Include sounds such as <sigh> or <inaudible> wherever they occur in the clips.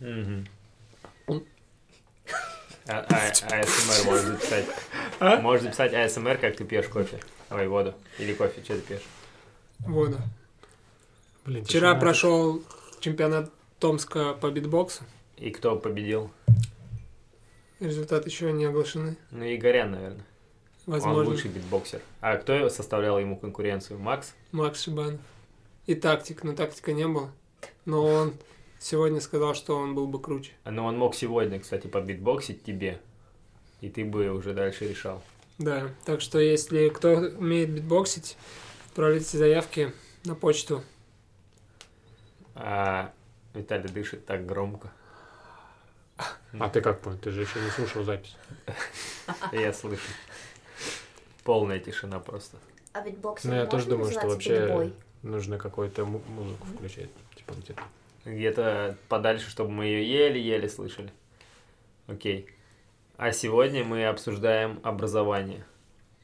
Мгм. А, а, АСМР можешь записать. А? Можешь записать АСМР, как ты пьешь кофе. Ой, воду. Или кофе, что ты пьешь? Воду. Блин, Вчера прошел чемпионат Томска по битбоксу. И кто победил? Результаты еще не оглашены. Ну, Игорян, наверное. Он Возможно, лучший битбоксер. А кто составлял ему конкуренцию? Макс? Макс Шибанов. И тактик, но тактика не было. Но он сегодня сказал, что он был бы круче. Но он мог сегодня, кстати, побитбоксить тебе. И ты бы уже дальше решал. Да, так что если кто умеет битбоксить, отправляйте заявки на почту. А Виталий дышит так громко. А ты как понял? Ты же еще не слушал запись. <laughs> Я слышу. Полная тишина просто. А ведь боксер Ну, я тоже думаю, что вообще нужно какую-то му- музыку включать. Типа где-то. Где-то подальше, чтобы мы ее еле-еле слышали. Окей. А сегодня мы обсуждаем образование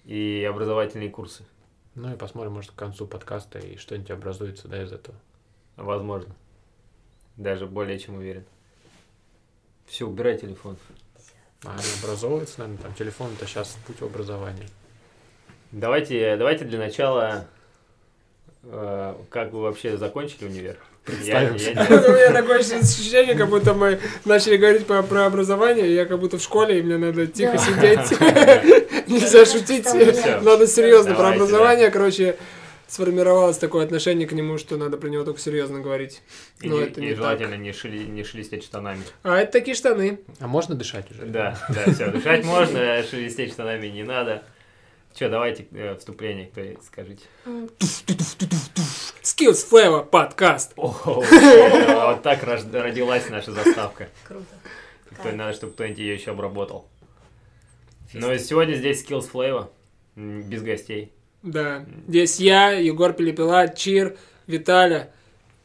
и образовательные курсы. Ну и посмотрим, может, к концу подкаста и что-нибудь образуется, да, из этого. Возможно. Даже более чем уверен. Все, убирай телефон. А они образовываются, наверное, там телефон это сейчас путь образования. Давайте, давайте для начала, э, как вы вообще закончили универ? Представимся. не- У меня такое ощущение, как будто мы начали говорить про, образование, я как будто в школе, и мне надо тихо сидеть. <laughs> Нельзя шутить, надо серьезно. Про образование, короче, сформировалось такое отношение к нему, что надо про него только серьезно говорить. и, Но не- это и не желательно не, шели- не шелестеть штанами. А это такие штаны. А можно дышать уже? Да, да, все, дышать можно, шелестеть штанами не надо. Че, давайте э, вступление, кто скажите. Skills Flavor подкаст. Вот так родилась наша заставка. Круто. Надо, чтобы кто-нибудь ее еще обработал. Но сегодня здесь Skills Flavor, без гостей. Да. Здесь я, Егор Пелепела, Чир, Виталя,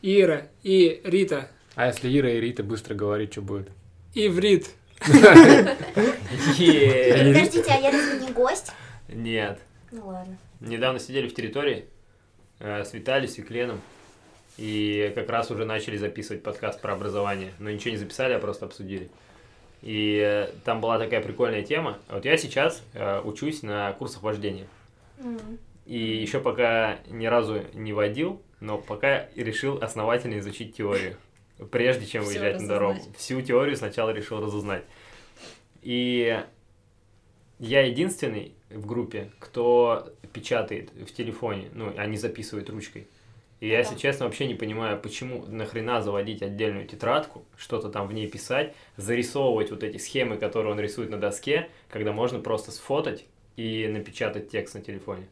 Ира и Рита. А если Ира и Рита быстро говорить, что будет? Иврит. <laughs> Подождите, а я разве не гость? Нет. Ну ладно. Недавно сидели в территории э, с Виталием, с Викленом, и как раз уже начали записывать подкаст про образование. Но ничего не записали, а просто обсудили. И э, там была такая прикольная тема. Вот я сейчас э, учусь на курсах вождения. М, И еще пока ни разу не водил, но пока решил основательно изучить теорию, прежде чем выезжать на дорогу. Всю теорию сначала решил разузнать. И я единственный в группе, кто печатает в телефоне, ну, а не записывает ручкой. И я, если честно, вообще не понимаю, почему нахрена заводить отдельную тетрадку, что-то там в ней писать, зарисовывать вот эти схемы, которые он рисует на доске, когда можно просто сфотать и напечатать текст на телефоне.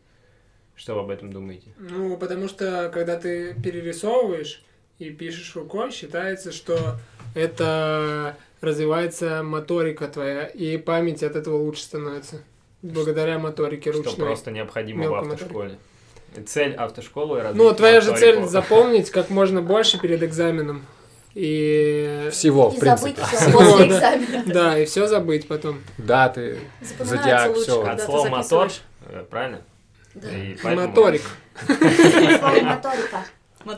Что вы об этом думаете? Ну, потому что, когда ты перерисовываешь и пишешь рукой, считается, что это развивается моторика твоя, и память от этого лучше становится. Благодаря моторике Что ручной. просто необходимо в автошколе. Цель автошколы развить Ну, твоя же цель моторику. запомнить как можно больше перед экзаменом. И... Всего, в И принципе. забыть <laughs> все Всего, после да. экзамена. Да, и все забыть потом. Даты, Запоминается зодиак, лучше, все. От ты слова мотор, э, правильно? Да. И поэтому- Моторик. Слово <laughs> моторика.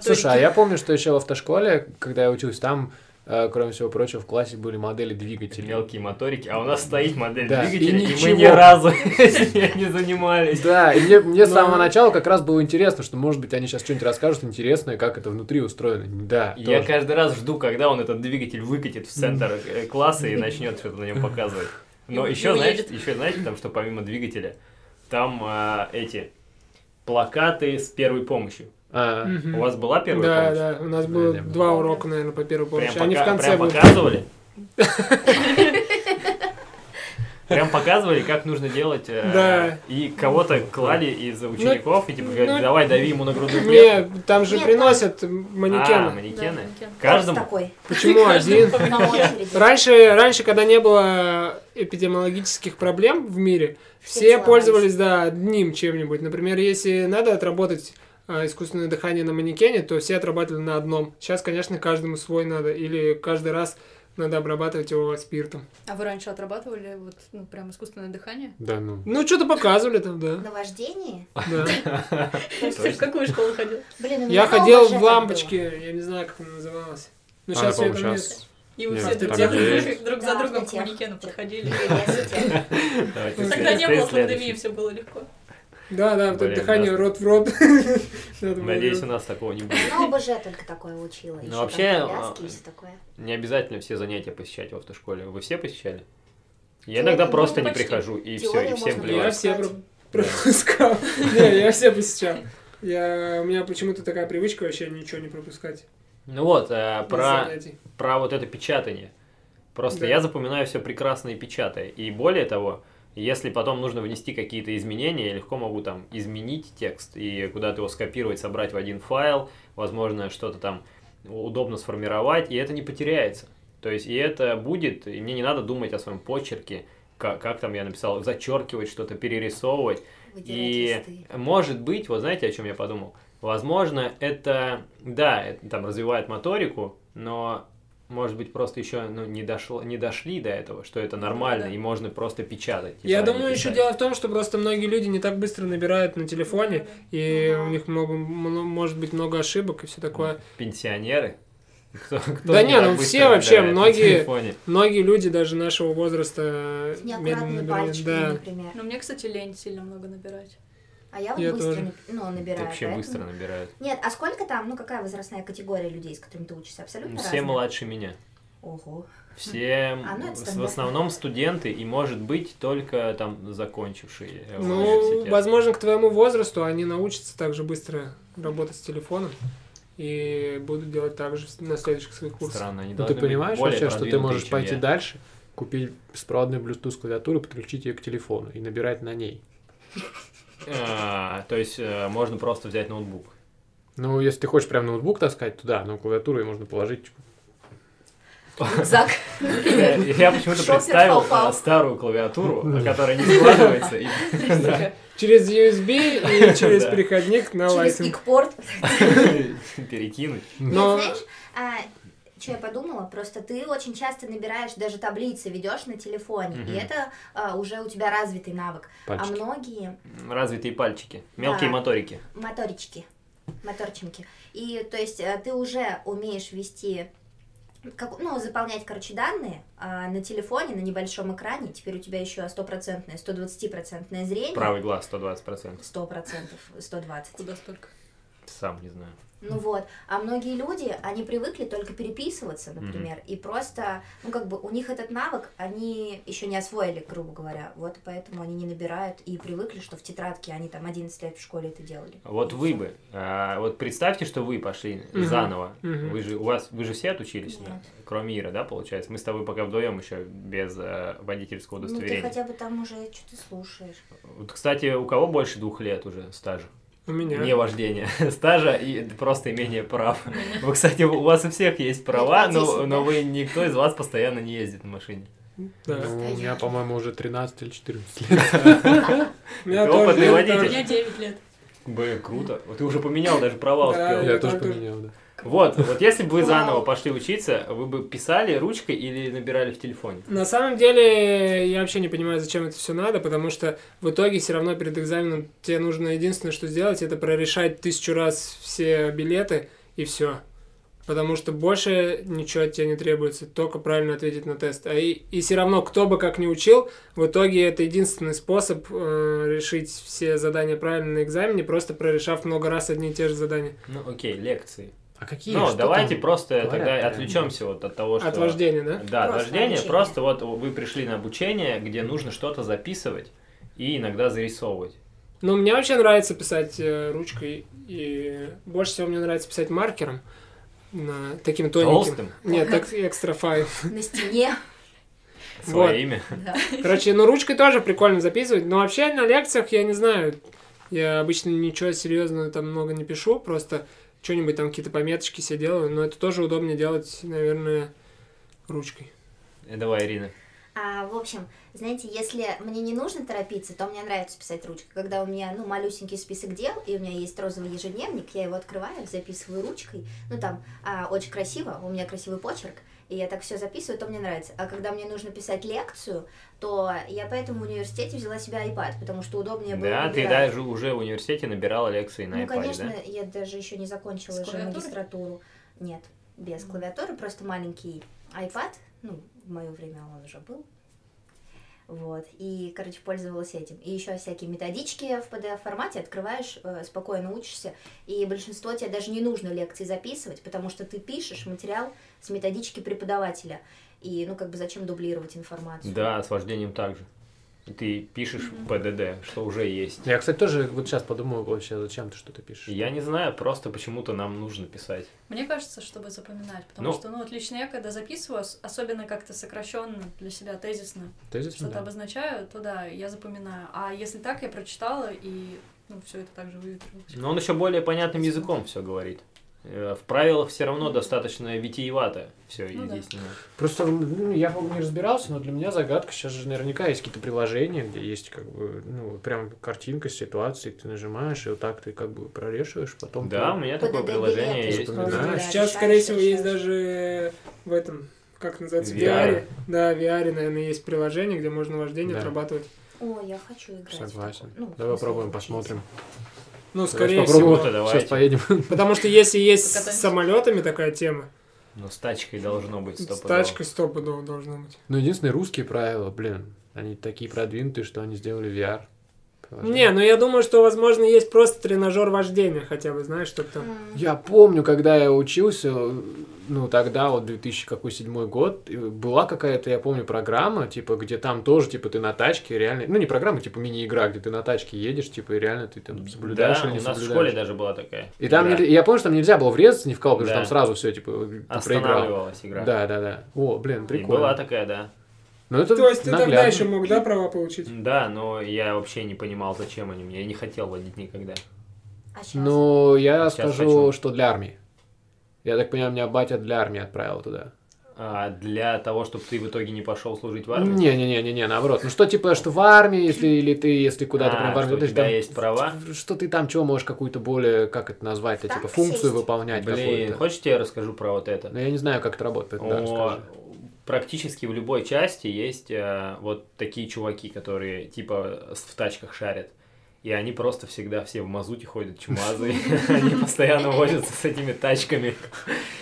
Слушай, а я помню, что еще в автошколе, когда я учился, там, кроме всего прочего, в классе были модели двигателей. Мелкие моторики, а у нас стоит модель Да, двигателя, и и, мы ни разу <laughs> не занимались. Да, и мне, мне с Ну. самого начала как раз было интересно, что, может быть, они сейчас что-нибудь расскажут интересное, как это внутри устроено. Да, Я тоже. каждый раз жду, когда он этот двигатель выкатит в центр э, класса и начнет что-то на нем показывать. Но И- еще, уедет. еще знаете, там, что помимо двигателя, там а, эти плакаты с первой помощью. А, Мгм. У вас была первая Да, помощь? да, у нас Да, было было. два урока, наверное, по первой Прям, помощи. Они в пока- конце прям показывали? <laughs> Прям показывали, как нужно делать. э, Да. И кого-то клали из учеников, и типа говорят, ну, давай, дави ему на грудную клетку. Не, там же Нет, приносят А, манекены. манекены. Да, манекен. Каждому? Почему <laughs> один? Раньше, раньше, когда не было эпидемиологических проблем в мире, Все пользовались, да, одним чем-нибудь. Например, если надо отработать а, искусственное дыхание на манекене, то все отрабатывали на одном. Сейчас, конечно, каждому свой надо. Или каждый раз надо обрабатывать его спиртом. А вы раньше отрабатывали вот, ну, прям искусственное дыхание? да, ну. Ну, что-то показывали там, да. На вождении? да. <laughs> Ты в какую школу ходил? Блин, Я ходил в лампочке, я не знаю, как она называлась. Ну, сейчас по-моему, там щас- нет. И вы все друг, за другом к манекену подходили. Тогда не было пандемии, все было легко. Да, да, Блин, дыхание да. рот в рот. <laughs> Надеюсь, у нас такого не будет. Ну, ОБЖ только такое учила. Ну, вообще, а. Не обязательно все занятия посещать в автошколе. Вы все посещали? Я иногда просто не прихожу, и все, и всем можно Я плевать. все пропускал. Не, я все посещал. Я, у меня почему-то такая привычка вообще ничего не пропускать. Ну вот, э, про, про вот это печатание. Просто Да. я запоминаю все прекрасно и печатая. И более того, если потом нужно внести какие-то изменения, я легко могу там изменить текст и куда-то его скопировать, собрать в один файл, возможно, что-то там удобно сформировать, и это не потеряется. То есть, и это будет, и мне не надо думать о своем почерке, как, как там я написал, зачеркивать что-то, перерисовывать. Выдирать И листы. может быть, вот знаете, о чем я подумал? Возможно, это, да, это там развивает моторику, но может быть просто еще ну, не дошло, не дошли до этого, что это нормально да. и можно просто печатать. Я типа, думаю, еще дело в том, что просто многие люди не так быстро набирают на телефоне, и Ага. у них много, мно- может быть много ошибок и все такое. Пенсионеры. Кто, кто Да не, ну все вообще, многие-? Многие люди даже нашего возраста медленно набирают. пальчиками, Да. например. Но мне, кстати, лень сильно много набирать. А я вот Я быстро тоже. ну, набираю. Вообще поэтому- быстро набирают. Нет, а сколько там, ну какая возрастная категория людей, с которыми ты учишься? Абсолютно Все разная? младше меня. Ого. Все <laughs> А, ну, в основном студенты и, может быть, только там закончившие Ну, возможно, к твоему возрасту они научатся так же быстро работать с телефоном и будут делать так же на следующих своих курсах. Странно, они Ну, ты понимаешь вообще, что ты можешь пойти я. дальше, купить беспроводную Bluetooth клавиатуру, подключить ее к телефону и набирать на ней. А, то есть э, можно просто взять ноутбук. Ну, если ты хочешь прям ноутбук таскать туда, но клавиатуру ее можно положить. Рюкзак. Я я почему-то Шопер представил попал. э, старую клавиатуру, которая не складывается. и- да, Через USB и <laughs> через Да. переходник на Через икпорт. Перекинуть. Но- знаешь, что я подумала, просто ты очень часто набираешь, даже таблицы ведешь на телефоне, Мгм. и это а, уже у тебя развитый навык. Пальчики. А многие Развитые пальчики. Мелкие Да. моторики. моторички, моторчинки. И то есть э, ты уже умеешь вести, как, ну, заполнять, короче, данные а, на телефоне, на небольшом экране. Теперь у тебя еще стопроцентное, 120-процентное зрение. Правый глаз 120%. Сто процентов, 120. Куда столько? Сам не знаю. Ну вот, а многие люди, они привыкли только переписываться, например, и просто, ну как бы у них этот навык, они еще не освоили, грубо говоря, вот поэтому они не набирают и привыкли, что в тетрадке они там 11 лет в школе это делали. Вот И вы всё. бы, а, вот представьте, что вы пошли Мгм. заново. Мгм. Вы же, у вас, вы же все отучились, да? Нет. кроме Иры, да, получается? Мы с тобой пока вдвоем еще без э, водительского Ну ты удостоверения. хотя бы там уже что-то слушаешь. Вот, кстати, у кого больше двух лет уже стажа? У меня. Не вождения, <laughs> стажа и просто имение прав. Вы, кстати, у вас у всех есть права, но, 10, но вы никто из вас постоянно не ездит на машине. Да. Ну, у меня, по-моему, уже 13 или 14 лет. У меня опытный водитель. У меня 9 лет. Блин, круто. Вот Ты уже поменял даже права Да, успел. Я тоже поменял, да. Вот, вот если бы вы заново пошли учиться, вы бы писали ручкой или набирали в телефоне? На самом деле, я вообще не понимаю, зачем это все надо, потому что в итоге все равно перед экзаменом тебе нужно единственное, что сделать, это прорешать тысячу раз все билеты и все. Потому что больше ничего от тебя не требуется, только правильно ответить на тест. А и, и все равно, кто бы как ни учил, в итоге это единственный способ э, решить все задания правильно на экзамене, просто прорешав много раз одни и те же задания. Ну, окей, лекции. А какие? ну, Что давайте там? просто говорят тогда прям? отвлечемся вот от того, что... От вождения, да? Да, от Просто вождения. обучение. Просто вот вы пришли на обучение, где нужно что-то записывать и иногда зарисовывать. Ну, мне вообще нравится писать э, ручкой, и больше всего мне нравится писать маркером, на, таким тоненьким. Толстым? Нет, так экстра файл. <laughs> На стене. Свое Вот. имя. Да. Короче, ну ручкой тоже прикольно записывать, но вообще на лекциях, я не знаю, я обычно ничего серьезного там много не пишу, просто что-нибудь там какие-то пометочки себе делаю, но это тоже удобнее делать, наверное, ручкой. Э, Давай, Ирина. А, в общем, знаете, если мне не нужно торопиться, то мне нравится писать ручкой. Когда у меня, ну, малюсенький список дел, и у меня есть розовый ежедневник, я его открываю, записываю ручкой. Ну, там, а, очень красиво, у меня красивый почерк, и я так все записываю, то мне нравится. А когда мне нужно писать лекцию, то я поэтому в университете взяла себе iPad, потому что удобнее было Да, ты выбирать. даже уже в университете набирала лекции на Ну, iPad, конечно, да? я даже еще не закончила С же магистратуру. Нет, без клавиатуры, просто маленький iPad, ну, в мое время он уже был. Вот, и, короче, пользовалась этим. И еще всякие методички в PDF-формате открываешь, э, спокойно учишься, и большинство тебе даже не нужно лекции записывать, потому что ты пишешь материал с методички преподавателя. И, ну, как бы, зачем дублировать информацию? Да, с вождением также. И ты пишешь ПДД, что уже есть. Я, кстати, тоже вот сейчас подумал вообще, зачем ты что-то пишешь. Я не знаю, просто почему-то нам нужно писать. Мне кажется, чтобы запоминать, потому Ну. что, ну, вот лично я, когда записываю, ос- особенно как-то сокращенно для себя, тезисно, Тезис, что-то да. обозначаю, то да, я запоминаю. А если так, я прочитала, и, ну, все это также выветрилось. Но он еще более понятным языком все говорит. Э, В правилах все равно достаточно витиевато все Ну да. изъяснено. Просто ну, я не разбирался, но для меня загадка сейчас же наверняка есть какие-то приложения, где есть как бы, ну, прям картинка с ситуацией, ты нажимаешь, и вот так ты как бы прорешиваешь, потом Да, ты- у меня такое приложение есть. Да, Сейчас, скорее всего, есть даже в этом, как называется, в VR. VR. Да, в VR, наверное, есть приложение, где можно вождение Да. отрабатывать. О, я хочу играть. Согласен. Ну, Давай попробуем, посмотрим. Ну, скорее всего. Давайте. Сейчас поедем. <laughs> Потому что если есть с самолетами такая тема, Но с тачкой должно быть с стопудово. тачкой стопудово должно быть. Ну, единственные русские правила, блин, они такие продвинутые, что они сделали VR. Приложение. Не, ну я думаю, что, возможно, есть просто тренажер вождения хотя бы, знаешь, чтобы там... Я помню, когда я учился, ну, тогда, вот 2000 какой седьмой год, и была какая-то, я помню, программа, типа, где там тоже, типа, ты на тачке реально, ну, не программа, типа, мини-игра, где ты на тачке едешь, типа, и реально ты там соблюдаешь Да, или у не нас в соблюдаешь. школе даже была такая. И там, игра. нельзя- я помню, что там нельзя было врезаться ни в кого, потому что Да. там сразу все, типа, ты проиграл. Игра. Да, да, да. О, блин, И прикольно. была такая, да. Ну, это То есть ты тогда еще мог, да, права получить? Да, но я вообще не понимал, зачем они мне. Я не хотел водить никогда. А сейчас? Ну, я Сейчас скажу, хочу. что для армии. Я так понимаю, меня батя для армии отправил туда. А для того, чтобы ты в итоге не пошел служить в армию? Не-не-не-не, наоборот. Ну что, типа, что в армии, если или ты, если куда-то А, прям в армию, что у то есть тебя там- есть права? Что ты там чего можешь какую-то более, как это назвать-то, типа Так, функцию выполнять Блин, какую-то. хочешь, я расскажу про вот это? Но я не знаю, как это работает, да, О, расскажи. Практически в любой части есть э, вот такие чуваки, которые типа с- в тачках шарят. И они просто всегда все в мазуте ходят, чумазы. <laughs> Они постоянно возятся с этими тачками.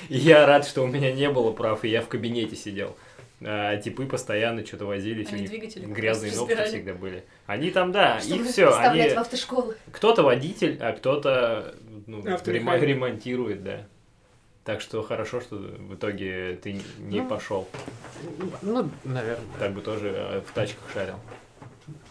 И я рад, что у меня не было прав, и я в кабинете сидел. А типы постоянно что-то возились, у Они них двигатели грязные ногти разбирали. всегда были. Они там, да, Чтобы и все, они... в автошколу. Кто-то водитель, а кто-то ну, ремонтирует, да. Так что хорошо, что в итоге ты не Ну. пошел. Ну, наверное. Так бы тоже э, в тачках шарил.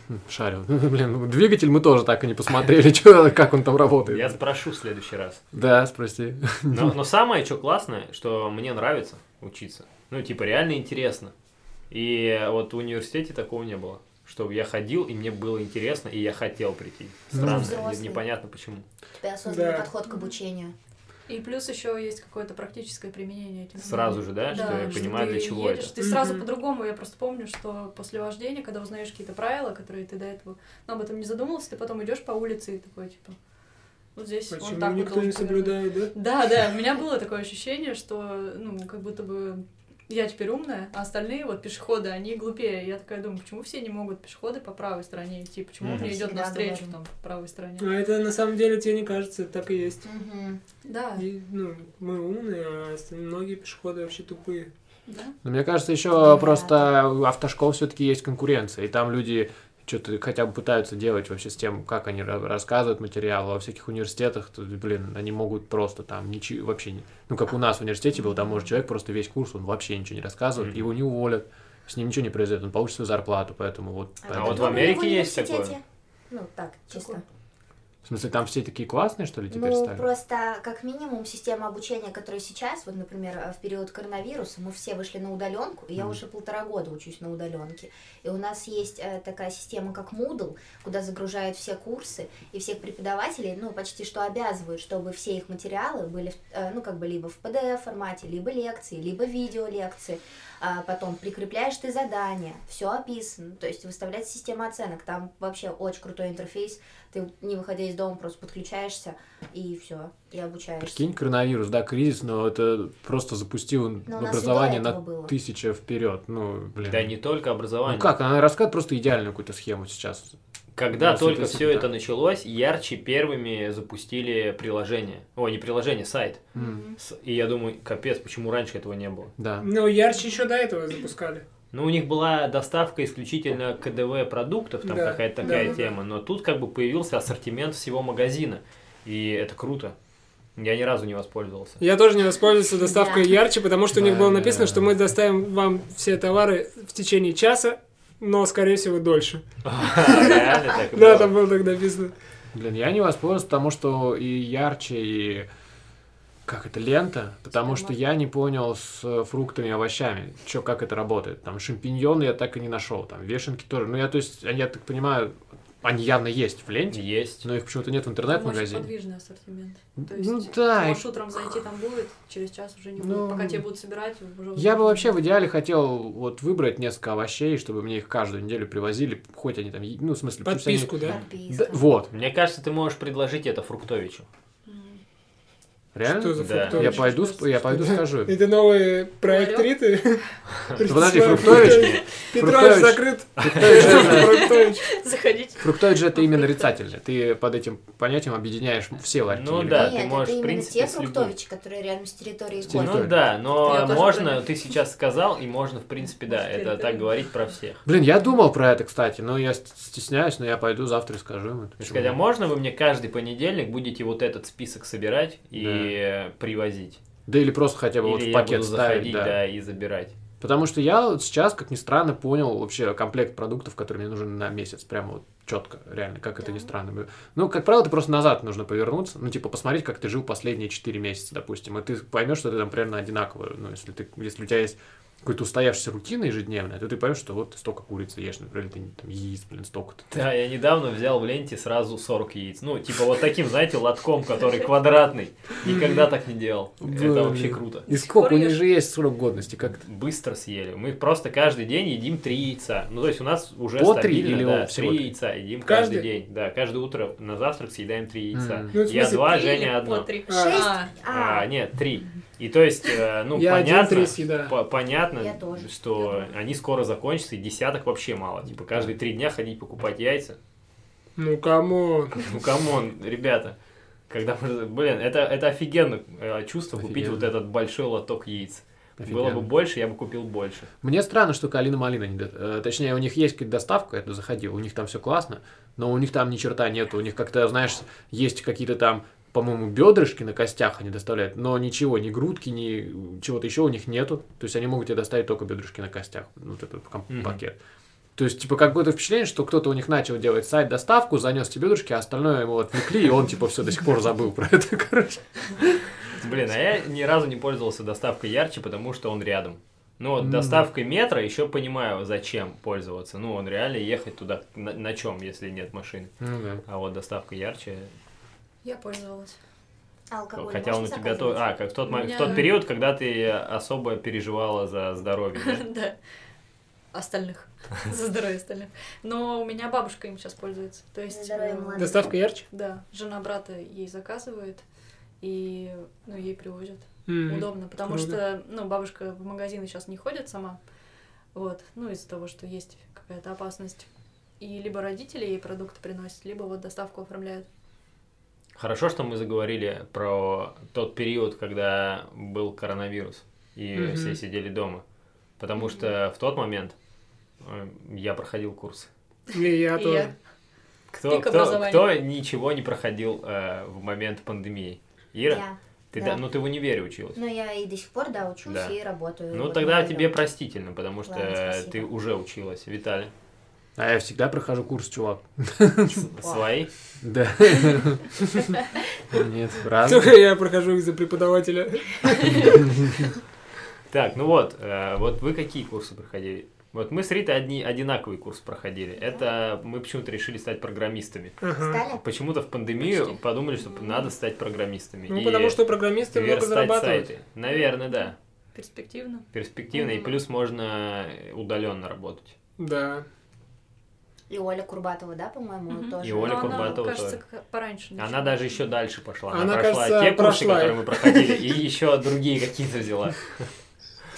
Хм, Шарил. <laughs> Блин, ну, двигатель мы тоже так и не посмотрели, <laughs> чё, как он там работает. Я спрошу в следующий раз. Да, спроси. <laughs> Но, но самое, что классное, что мне нравится учиться. Ну, типа, реально интересно. И вот в университете такого не было. Чтобы я ходил, и мне было интересно, и я хотел прийти. Странно, взрослый. не- непонятно почему. У тебя осознанный Да. подход к обучению. И плюс еще есть какое-то практическое применение этих Сразу же, да, что я что понимаю, ты для чего едешь, это. Ты сразу Мгм. по-другому, я просто помню, что после вождения, когда узнаешь какие-то правила, которые ты до этого ну, об этом не задумывался, ты потом идешь по улице и такой, типа, вот здесь он Почему так вот никто не должен соблюдает, да? Да, да, у меня было такое ощущение, что, ну, как будто бы я теперь умная, а остальные вот пешеходы, они глупее. Я такая думаю, почему все не могут пешеходы по правой стороне идти, почему Мгм. мне идет навстречу там по правой стороне. А это на самом деле тебе не кажется, так и есть. Мгм. Да, И, ну, мы умные, а многие пешеходы вообще тупые. да. Но мне кажется, еще Да. просто у автошкол все-таки есть конкуренция, и там люди что-то хотя бы пытаются делать вообще с тем, как они ра- рассказывают материал. Во всяких университетах, то, блин, они могут просто там ничего вообще не... Ну, как у нас в университете был, там может человек просто весь курс, он вообще ничего не рассказывает, Мгм. его не уволят, с ним ничего не произойдет, он получит свою зарплату, поэтому вот... А, поэтому- вот в Америке есть такое? Ну, так, чисто. Какой? В смысле, там все такие классные, что ли, теперь Ну, стали? просто как минимум система обучения, которая сейчас, вот, например, э, в период коронавируса, мы все вышли на удаленку, и я Мгм. уже полтора года учусь на удаленке. И у нас есть э, такая система, как Moodle, куда загружают все курсы, и всех преподавателей, ну, почти что обязывают, чтобы все их материалы были, э, ну, как бы либо в PDF-формате, либо лекции, либо видеолекции. А потом прикрепляешь ты задания, все описано, то есть выставляется система оценок, там вообще очень крутой интерфейс, ты не выходя из дома просто подключаешься и все, и обучаешься. Прикинь, коронавирус, да, кризис, но это просто запустил Но образование на было. тысячу вперед. Ну, блин. Да не только образование. Ну как, она рассказывает просто идеальную какую-то схему сейчас. Когда Ну, только все так. это началось, ярче первыми запустили приложение. Ой, не приложение, сайт. С- И я думаю, капец, почему раньше этого не было? Да. Ну, ярче еще до этого запускали. Ну, у них была доставка исключительно КДВ продуктов, там Да, какая-то да, такая да, да. тема, но тут как бы появился ассортимент всего магазина, и это круто. Я ни разу не воспользовался. Я тоже не воспользовался доставкой Да. ярче, потому что у них было Да. написано, что мы доставим вам все товары в течение часа, но, скорее всего, дольше. <laughs> Реально так и Да, там было так написано. Блин, я не воспользовался, потому что и ярче, и как это, лента, потому что я не понял с фруктами и овощами, чё, как это работает. Там шампиньоны я так и не нашел, там вешенки тоже. Ну, я, то есть, я так понимаю, они явно есть в ленте, Есть. но их почему-то нет в Может, интернет-магазине. подвижный ассортимент. То Ну есть, да, ты можешь утром зайти, там будет, через час уже не будет. Ну, Пока тебе будут собирать, уже Я бы вообще в идеале хотел вот выбрать несколько овощей, чтобы мне их каждую неделю привозили, хоть они там, ну, в смысле, пусть они- Подписку, да? Подписка. Да, вот, Мне кажется, ты можешь предложить это Фруктовичу. Реально? Что за Да. Я пойду, сп- я пойду скажу. Это новый проект? Риты? Ну, <laughs> Подожди, Фруктович? Петрович закрыт. Фруктович. <laughs> Заходите. Фруктович же это именно нарицательное. Ты под этим понятием объединяешь все ларьки. Ну да, ты можешь, в именно принципе, те фруктовичи, которые рядом с территорией. Ну да, но можно, ты сейчас сказал, и можно, в принципе, да, это так говорить про всех. Блин, я думал про это, кстати, но я ст- стесняюсь, но я пойду завтра и скажу им. это. То есть, Сказать, а можно вы мне каждый понедельник будете вот этот список собирать и привозить? Да или просто хотя бы вот Или в я пакет ставить, заходить, да. да, и забирать. Потому что я вот сейчас, как ни странно, понял вообще комплект продуктов, который мне нужен на месяц. Прямо вот четко, реально, как это ни Да. странно. Ну, как правило, ты просто назад нужно повернуться, ну, типа, посмотреть, как ты жил последние 4 месяца, допустим, и ты поймешь, что ты там примерно одинаково. Ну, если, ты, если у тебя есть какой-то устоявшаяся рутина ежедневная, то ты поймешь, что вот ты столько курицы ешь, например, или ты там яиц, блин, столько-то. Да, я недавно взял в ленте сразу 40 яиц. Ну, типа вот таким, знаете, лотком, который квадратный. Никогда так не делал. Это вообще круто. И сколько? У них же есть срок годности, как то Быстро съели. Мы просто каждый день едим три яйца. Ну, то есть у нас уже По три стабильно, или да, три три? яйца едим Каждый? день. Да, каждое утро на завтрак съедаем три яйца. Ну, Я два, Три Женя одно. три? А. Шесть? А, А, нет, три. И то есть, э, ну, Я понятно, по- понятно, что они скоро закончатся, и десяток вообще мало. Типа каждые три дня ходить покупать яйца. Ну, кому? Ну, come on, ребята. Когда. Блин, это, это офигенно э, чувство купить Офигенно. вот этот большой лоток яиц. Было Офигенно. бы больше, я бы купил больше. Мне странно, что Калина Малина не... э, Точнее, у них есть какая-то доставка, я туда заходил, у них там все классно, но у них там ни черта нету. У них как-то, знаешь, есть какие-то там, по-моему, бедрышки на костях они доставляют, но ничего, ни грудки, ни чего-то еще у них нету. То есть они могут тебе доставить только бедрышки на костях, вот этот Мгм. пакет. То есть, типа, какое-то впечатление, что кто-то у них начал делать сайт доставку, занес тебе бедрышки, а остальное ему отвлекли, и он, типа, все до сих пор забыл про это, <laughs> короче. Блин, а я ни разу не пользовался доставкой ярче, потому что он рядом. Ну вот доставкой метро еще понимаю, зачем пользоваться. Ну, он реально ехать туда на, на чем, если нет машины. Ну да. А вот доставка ярче. Я пользовалась. алкоголь хотя он у тебя то. А, как в тот, мо- в меня- тот период, когда ты особо переживала за здоровье. да? <laughs> Остальных. <laughs> За здоровье остальных. Но у меня бабушка им сейчас пользуется. То есть, э. Доставка ярче? да, жена брата ей заказывает, и ну, ей привозят. Удобно, потому что, ну, бабушка в магазины сейчас не ходит сама, вот, ну, из-за того, что есть какая-то опасность. И либо родители ей продукты приносят, либо вот доставку оформляют. Хорошо, что мы заговорили про тот период, когда был коронавирус, и Мгм. все сидели дома. Потому что в тот момент э, я проходил курс. И я тоже. я- Кто, кто, кто ничего не проходил э, в момент пандемии? Ира? Я. Ты, да. да, ну ты в универе училась. Но я и до сих пор, да, учусь Да. и работаю. Ну Вот тогда тебе простительно, потому что Ладно, спасибо. ты уже училась. Виталий, А я всегда прохожу курс, чувак. свои? Да. Нет, разные. Только я прохожу из-за преподавателя. Так, ну вот, э, вот вы какие курсы проходили? Вот мы с Ритой одни, одинаковый курс проходили. Это мы почему-то решили стать программистами. Стали? Почему-то в пандемию Почти. подумали, что надо стать программистами. Ну, И потому что программисты много зарабатывают. сайты. Наверное, да. Перспективно. Перспективно, и Мгм. плюс можно удаленно работать. Да. И Оля Курбатова, да, по-моему, Мгм. тоже. И Оля Но она, Курбатова кажется, тоже. пораньше Она начала. даже еще дальше пошла. Она, Она, прошла кажется, те курсы, прошла которые мы проходили, и еще другие какие-то взяла.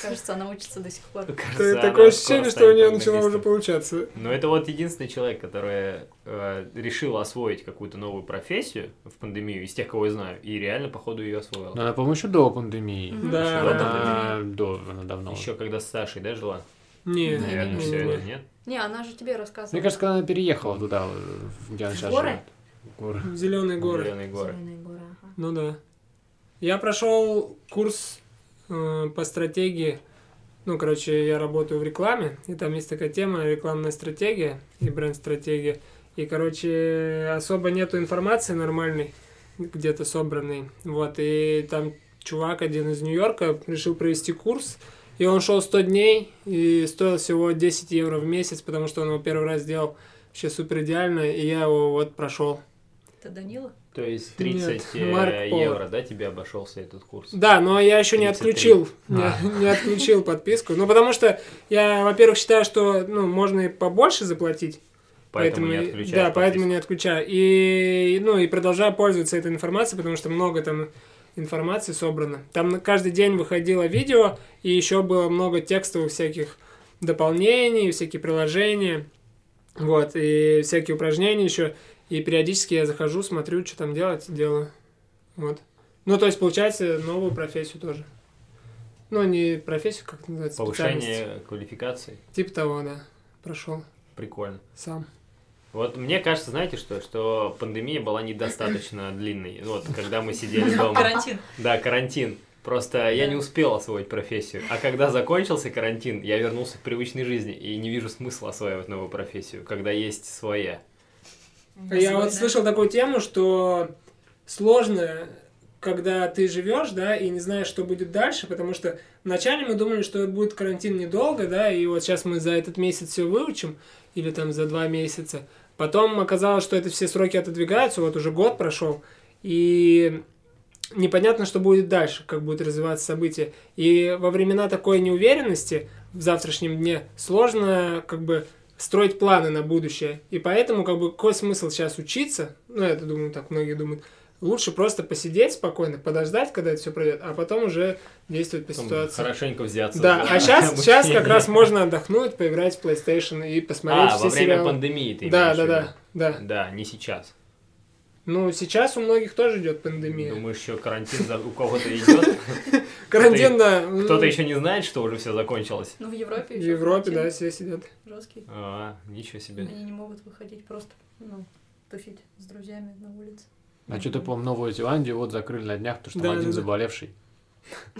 Кажется, она учится до сих пор. Кажется, она Такое ощущение, что у нее начало уже получаться. Но это вот единственный человек, который э, решил освоить какую-то новую профессию в пандемию, из тех, кого я знаю, и реально, походу, ее освоил. Но она, по-моему, еще до пандемии. Да, Еще до Она до, она давно. Еще когда с Сашей, да, жила? Не, Наверное, не, все, не. нет? Не, она же тебе рассказывала. Мне кажется, когда она переехала туда, э, где она В сейчас горы? живет. В горы. Зеленые горы. Зеленые горы. Зелёные горы, ага. Ну да. Я прошел курс э, по стратегии. Ну, короче, я работаю в рекламе, и там есть такая тема рекламная стратегия и бренд-стратегия. И, короче, особо нету информации нормальной, где-то собранной. Вот, и там чувак один из Нью-Йорка решил провести курс, и он шел 100 дней, и стоил всего 10 евро в месяц, потому что он его первый раз сделал вообще супер идеально, и я его вот прошел. Это Данила? То есть 30 Нет, э, Марк Пол. евро, да, тебе обошелся этот курс? Да, но я еще не 33. отключил, не, А. <laughs> не отключил подписку. Ну, потому что я, во-первых, считаю, что ну, можно и побольше заплатить. Поэтому, не отключаешь Да, поэтому подписку. не отключаю. И, ну, и продолжаю пользоваться этой информацией, потому что много там информации собрано. Там на каждый день выходило видео, и еще было много текстовых всяких дополнений, всякие приложения, вот, и всякие упражнения еще. И периодически я захожу, смотрю, что там делать, делаю. Вот. Ну, то есть, получается, новую профессию тоже. Ну, не профессию, как называется. Повышение квалификации. Типа того, да. Прошел Прикольно. сам. Вот мне кажется, знаете что, что пандемия была недостаточно <laughs> длинной. Вот, когда мы сидели дома. Карантин. Да, карантин. Просто я Да. не успел освоить профессию. А когда закончился карантин, я вернулся к привычной жизни и не вижу смысла осваивать новую профессию, когда есть своя. Я вот слышал такую тему, что сложно, когда ты живешь, да, и не знаешь, что будет дальше, потому что вначале мы думали, что будет карантин недолго, да, и вот сейчас мы за этот месяц все выучим, или там за два месяца. Потом оказалось, что это все сроки отодвигаются, вот уже год прошел, и непонятно, что будет дальше, как будут развиваться события. И во времена такой неуверенности в завтрашнем дне сложно как бы строить планы на будущее. И поэтому как бы какой смысл сейчас учиться? Ну, это думаю, так многие думают. Лучше просто посидеть спокойно, подождать, когда это все пройдет, а потом уже действовать по Потом ситуации. Хорошенько взяться. Да, за а сейчас, сейчас <laughs> как раз можно отдохнуть, поиграть в PlayStation и посмотреть А, все во время сериалы. пандемии ты Да, имеешь да, в да, да. Да, не сейчас. Ну, сейчас у многих тоже идет пандемия. Думаешь, еще карантин за- у кого-то идет? <laughs> Карантин, да. Кто-то еще не знает, что уже все закончилось? Ну, в Европе В еще Европе, да, все сидят. жесткий. А, ничего себе. Они не могут выходить просто, ну, тусить с друзьями на улице. А что-то, по-моему, Новую Зеландию вот закрыли на днях, потому что Да, там один да, заболевший.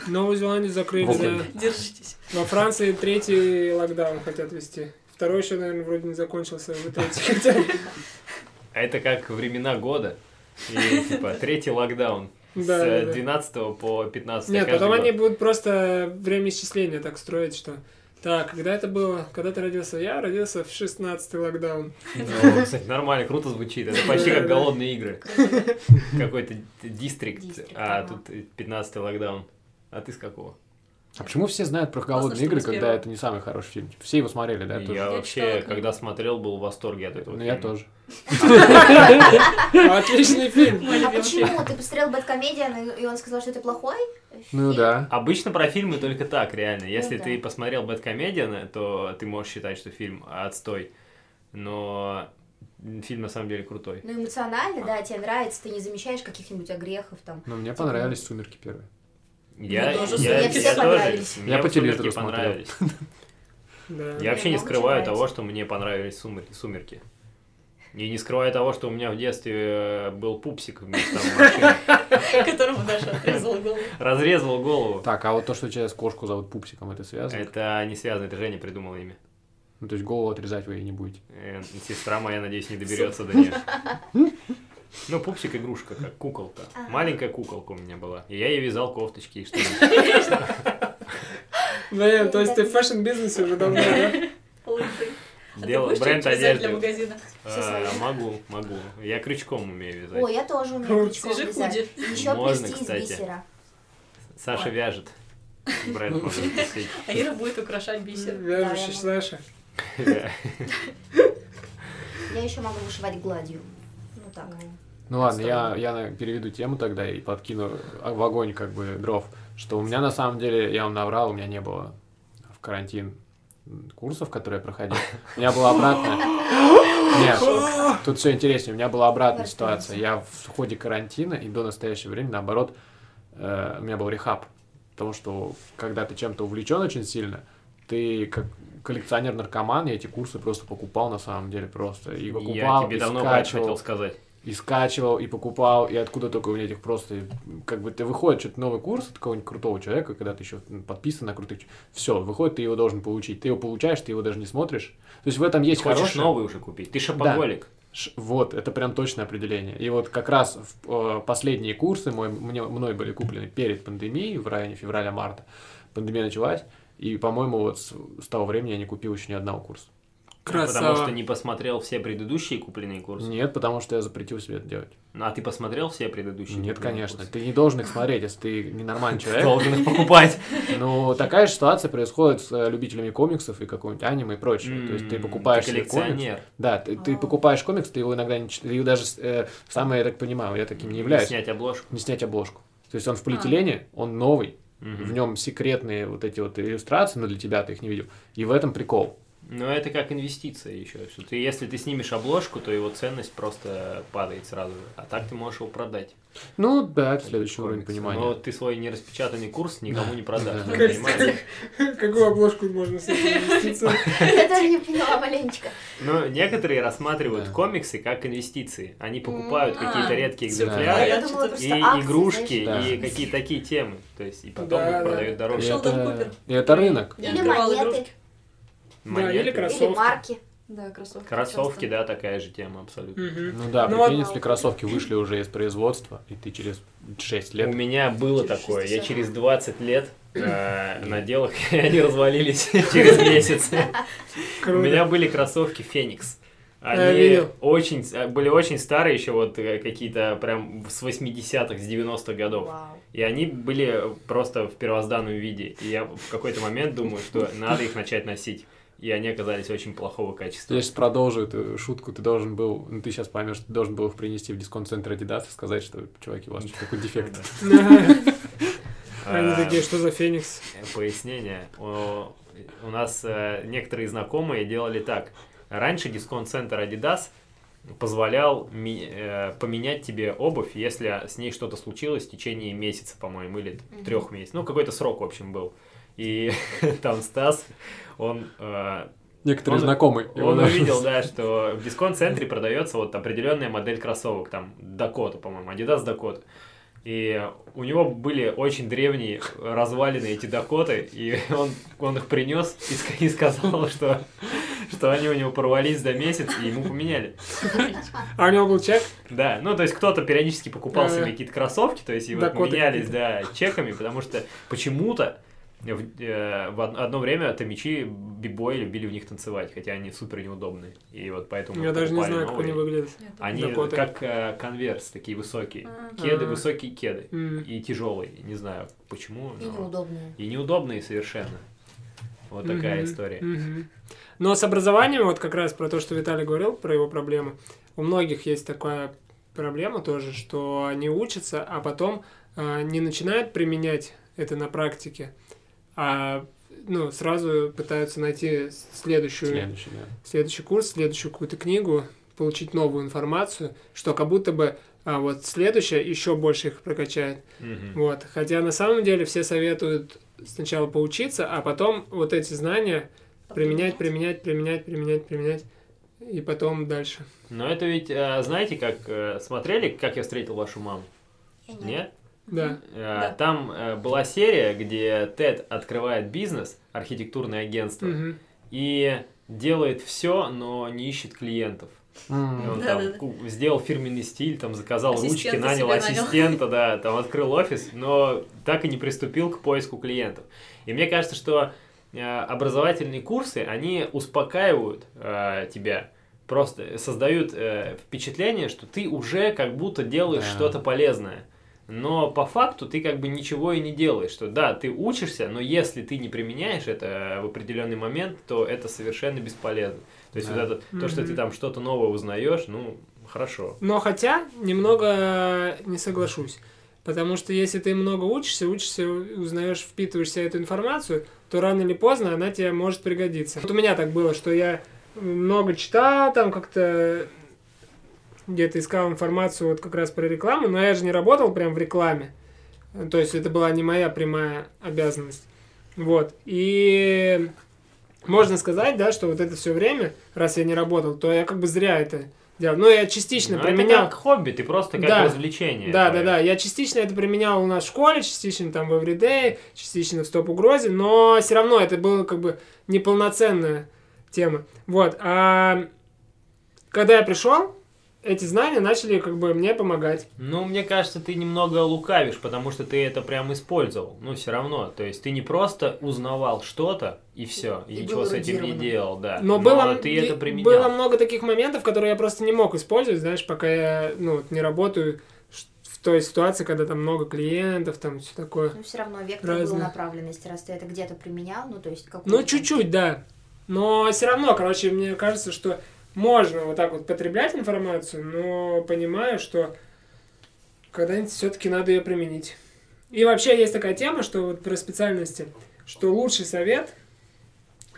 Новую Зеландию закрыли, В да. Держитесь. Во Франции третий локдаун хотят вести. Второй еще, наверное, вроде не закончился. Вы третий. <laughs> А это как времена года. И типа третий локдаун. Да, С да, э, да. 12 по 15 Нет, потом год. они будут просто время исчисления так строить, что... Так, когда это было? Когда ты родился? Я родился в 16-й локдаун. Ну, кстати, нормально, круто звучит. Это почти как голодные игры. Какой-то дистрикт, а тут 15 локдаун. А ты с какого? А почему все знают про голодные что игры, когда это не самый хороший фильм? Все его смотрели, да? тоже? Я Я вообще, когда смотрел, был в восторге от этого Ну, я фильма. тоже. <laughs> Отличный фильм. А почему? Ты посмотрел Бэткомедиан, и он сказал, что это плохой? Ну да. Обычно про фильмы только так, реально. Если да. ты посмотрел Бэткомедиан, то ты можешь считать, что фильм отстой. Но фильм на самом деле крутой. Ну, эмоционально, да, тебе нравится, ты не замечаешь каких-нибудь огрехов там. Но мне понравились «Сумерки» первые. Я, тоже я, я все тоже. Я по «Сумерки» телевизору смотрел. <laughs> Да. Я вообще не скрываю того, что мне понравились «Сумерки». «Сумерки». И не скрываю того, что у меня в детстве э, был пупсик вместо машины. <laughs> Которому Даша отрезала голову. Разрезал голову. Так, а вот то, что тебя кошку зовут Пупсиком, это связано? Это не связано, это Женя придумала имя. Ну, то есть голову отрезать вы и не будете. Э, Сестра моя, надеюсь, не доберется до нее. <laughs> Ну, пупсик игрушка, как куколка. Ага. Маленькая куколка у меня была. И я ей вязал кофточки и что-нибудь. Блин, то есть ты в fashion-бизнесе уже давно, да? Лучший. А Делал бренд вязать для одежды. магазина? А. Могу, могу. Я крючком умею вязать. О, я тоже умею крючком Свяжи вязать. Еще Можно, кстати. бисера. Саша вяжет. Бренд может пустить. А Ира будет украшать бисер. Вяжущий <laughs> Саша. Я еще могу вышивать гладью. Ну так. Ну ладно, я, я переведу тему тогда и подкину в огонь как бы дров. что у меня на самом деле, я вам наврал, у меня не было в карантин курсов, которые я проходил. У меня была обратная... Нет, тут все интереснее. У меня была обратная ситуация. Я в ходе карантина и до настоящего времени, наоборот, э, у меня был рехаб. Потому что, когда ты чем-то увлечен очень сильно, ты как коллекционер-наркоман, я эти курсы просто покупал на самом деле просто. И покупал, Я тебе и давно скачивал хотел сказать. И скачивал, и покупал, и откуда только у меня этих просто, как бы, ты выходит что-то новый курс от какого-нибудь крутого человека, когда ты еще подписан на крутых, все, выходит, ты его должен получить, ты его получаешь, ты его даже не смотришь, то есть в этом есть Хочешь хорошее. новый уже купить. Ты шопоголик. Ш- Вот, это прям точное определение. И вот как раз в, э, последние курсы мой, мне, мной были куплены перед пандемией, в районе февраля-марта. Пандемия началась, и, по-моему, вот с, с того времени я не купил еще ни одного курса. Потому Красава. что не посмотрел все предыдущие купленные курсы. Нет, потому что я запретил себе это делать. А ты посмотрел все предыдущие? Нет, конечно. курсы? Ты не должен их смотреть, если ты ненормальный <laughs> человек. Должен их покупать. Ну, такая же ситуация происходит с э, любителями комиксов и какого-нибудь аниме и прочего. То есть ты покупаешь себе комикс. коллекционер. Да, ты, А. покупаешь комикс, ты его иногда не чит- ты его даже, э, самое, я так понимаю, я таким не являюсь, Снять обложку. не снять обложку. То есть он в полиэтилене, он новый, в нем секретные вот эти вот иллюстрации, но для тебя ты их не видел. И в этом прикол. Но это как инвестиция еще. Что ты, если ты снимешь обложку, то его ценность просто падает сразу. же. А так ты можешь его продать. Ну, да, это следующий уровень понимания. Но ты свой нераспечатанный курс никому не продашь. Да. Какую обложку можно с этим инвестицию? Я даже не поняла маленечко. Но некоторые рассматривают комиксы как инвестиции. Они покупают М. какие-то А. редкие. А экземпляры. думала, И игрушки, и какие-то такие темы. То есть, и потом их да. продают дороже. Это, Купер. и это рынок. Я Или монеты. Игрушки. Да, Монеты. или кроссовки. Или марки. Да, кроссовки. Кроссовки, часто. да, такая же тема абсолютно. Мгм. Ну да, Ну прикинь, вот- если кроссовки вышли уже из производства, и ты через 6 лет... У меня было Через такое. Я 60. через 20 лет э, <clears throat> надел их, <laughs> и они развалились <laughs> через месяц. У меня были кроссовки Феникс. Я Они очень, э, были очень старые еще, вот э, какие-то прям с 80-х, с 90-х годов. Вау. И они были просто в первозданном виде. И я в какой-то момент думаю, что надо их начать носить. И они оказались очень плохого качества. Я сейчас продолжу эту шутку. Ты должен был, ну ты сейчас поймешь, ты должен был их принести в дисконт-центр Adidas и сказать, что, чуваки, у вас что такой дефект. <laughs> <laughs> Они А, такие, что за Феникс? Пояснение. У, нас э, некоторые знакомые делали так. Раньше дисконт-центр Adidas позволял э, поменять тебе обувь, если с ней что-то случилось в течение месяца, по-моему, или трех месяцев. Ну, какой-то срок, в общем, был. И <laughs> там Стас, он э, Некоторые Он- знакомые. его Он даже- увидел, да, что в дисконт-центре продается вот определенная модель кроссовок, там, Дакота, по-моему, Adidas Дакота. И у него были очень древние развалины эти Дакоты, и <laughs> он, он их принес и, и сказал, <laughs> что, что они у него порвались за месяц, и ему поменяли. <laughs> А у него был чек? Да, ну то есть кто-то периодически покупал себе какие-то кроссовки, то есть и вот Дакоты менялись, да, чеками, потому что почему-то в, э, в од- одно время томичи бибои любили в них танцевать, хотя они супер неудобные. И вот поэтому Я даже не знаю, как они новые. выглядят. Они Дакоты. как э, конверс, такие высокие. А. Кеды, А. высокие кеды. М. И тяжелые. Не знаю почему. И но- неудобные. И неудобные совершенно. Вот такая Мгм. история. Мгм. Но с образованием, вот как раз про то, что Виталий говорил, про его проблемы, у многих есть такая проблема тоже, что они учатся, а потом а, не начинают применять это на практике, а ну, сразу пытаются найти следующую, Следующий, да. следующий курс, следующую какую-то книгу, получить новую информацию, что как будто бы а вот следующее еще больше их прокачает. Мгм. Вот. Хотя на самом деле все советуют сначала поучиться, а потом вот эти знания применять, применять, применять, применять, применять, и потом дальше. Но это ведь, э, знаете, как э, смотрели, как я встретил вашу маму? Я не- Нет? Да. Э, Да. Там э, была серия, где Тед открывает бизнес, архитектурное агентство, Мгм. и делает все, но не ищет клиентов. М. он Да, там да, да. сделал фирменный стиль, там заказал ручки, Ассистента нанял себе нанял. ассистента, да, там открыл офис, но так и не приступил к поиску клиентов. И мне кажется, что э, образовательные курсы, они успокаивают э, тебя, просто создают э, впечатление, что ты уже как будто делаешь Да. что-то полезное. Но по факту ты как бы ничего и не делаешь. Что да, ты учишься, но если ты не применяешь это в определенный момент, то это совершенно бесполезно. То есть Да. вот это, то, что ты там что-то новое узнаешь, ну, хорошо. Но хотя немного не соглашусь. Потому что если ты много учишься, учишься, узнаешь, впитываешь вся эту информацию, то рано или поздно она тебе может пригодиться. Вот у меня так было, что я много читал, там как-то где-то искал информацию вот как раз про рекламу, но я же не работал прям в рекламе. То есть это была не моя прямая обязанность. Вот. И можно сказать, да, что вот это все время, раз я не работал, то я как бы зря это делал. Ну, я частично Ну, применял. Это как хобби, ты просто как Да. развлечение. Да, да, да. Я частично это применял у нас в школе, частично там в Everyday, частично в Стоп Угрозе, но все равно это было как бы неполноценная тема. Вот. А когда я пришел, эти знания начали как бы мне помогать. Ну, мне кажется, ты немного лукавишь, потому что ты это прям использовал. Ну, все равно. То есть ты не просто узнавал что-то и все, и, И ничего был с этим не делал, да. Но, было, ты это применял. было много таких моментов, которые я просто не мог использовать, знаешь, пока я ну, не работаю в той ситуации, когда там много клиентов, там все такое. Ну, все равно вектор был Разное. направленности, раз ты это где-то применял, ну, то есть какую Ну, чуть-чуть, да. Но все равно, короче, мне кажется, что можно вот так вот потреблять информацию, но понимаю, что когда-нибудь все-таки надо ее применить. И вообще есть такая тема, что вот про специальности, что лучший совет,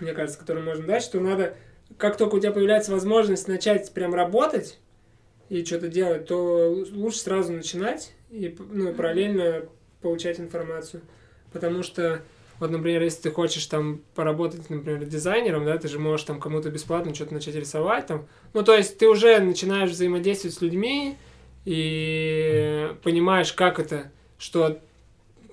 мне кажется, который можно дать, что надо, как только у тебя появляется возможность начать прям работать и что-то делать, то лучше сразу начинать и ну, параллельно получать информацию. Потому что вот, например, если ты хочешь там поработать, например, дизайнером, да, ты же можешь там кому-то бесплатно что-то начать рисовать там. Ну, то есть ты уже начинаешь взаимодействовать с людьми и понимаешь, как это, что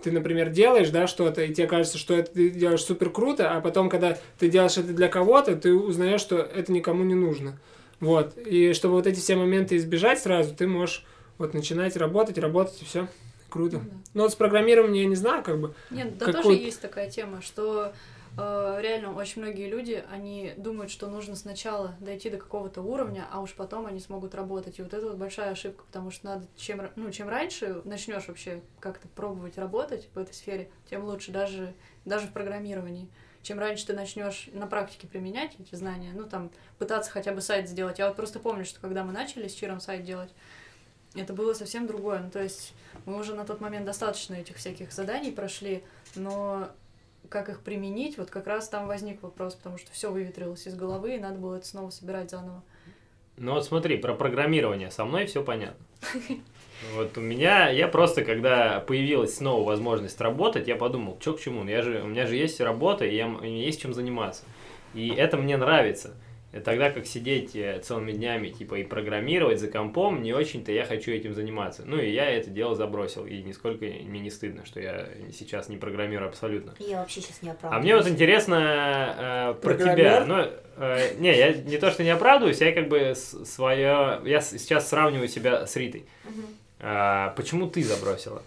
ты, например, делаешь, да, что-то, и тебе кажется, что это ты делаешь супер круто, а потом, когда ты делаешь это для кого-то, ты узнаешь, что это никому не нужно. Вот. И чтобы вот эти все моменты избежать сразу, ты можешь вот начинать работать, работать, и все. Круто. Ну да. Ну, вот с программированием я не знаю, как бы. Нет, да Какой- тоже есть такая тема, что э, реально очень многие люди, они думают, что нужно сначала дойти до какого-то уровня, а уж потом они смогут работать. И вот это вот большая ошибка, потому что надо чем, ну, чем раньше начнешь вообще как-то пробовать работать в этой сфере, тем лучше, даже, даже в программировании. Чем раньше ты начнешь на практике применять эти знания, ну там пытаться хотя бы сайт сделать. Я вот просто помню, что когда мы начали с Чиром сайт делать, это было совсем другое. Ну, то есть мы уже на тот момент достаточно этих всяких заданий прошли, но как их применить, вот как раз там возник вопрос, потому что все выветрилось из головы, и надо было это снова собирать заново. Ну вот смотри, про программирование. Со мной все понятно. <laughs> Вот у меня, я просто, когда появилась снова возможность работать, я подумал, что к чему, Ну, я же, у меня же есть работа, и я, м- мне есть чем заниматься. И это мне нравится. И тогда как сидеть э, целыми днями, типа, и программировать за компом, не очень-то я хочу этим заниматься. Ну, и я это дело забросил, и нисколько мне не стыдно, что я сейчас не программирую абсолютно. Я вообще сейчас не А оправдываюсь. мне вот интересно э, про тебя. Ну, э, не, я не то, что не оправдываюсь, я как бы свое... Я сейчас сравниваю себя с Ритой. Мгм. А, почему ты забросила?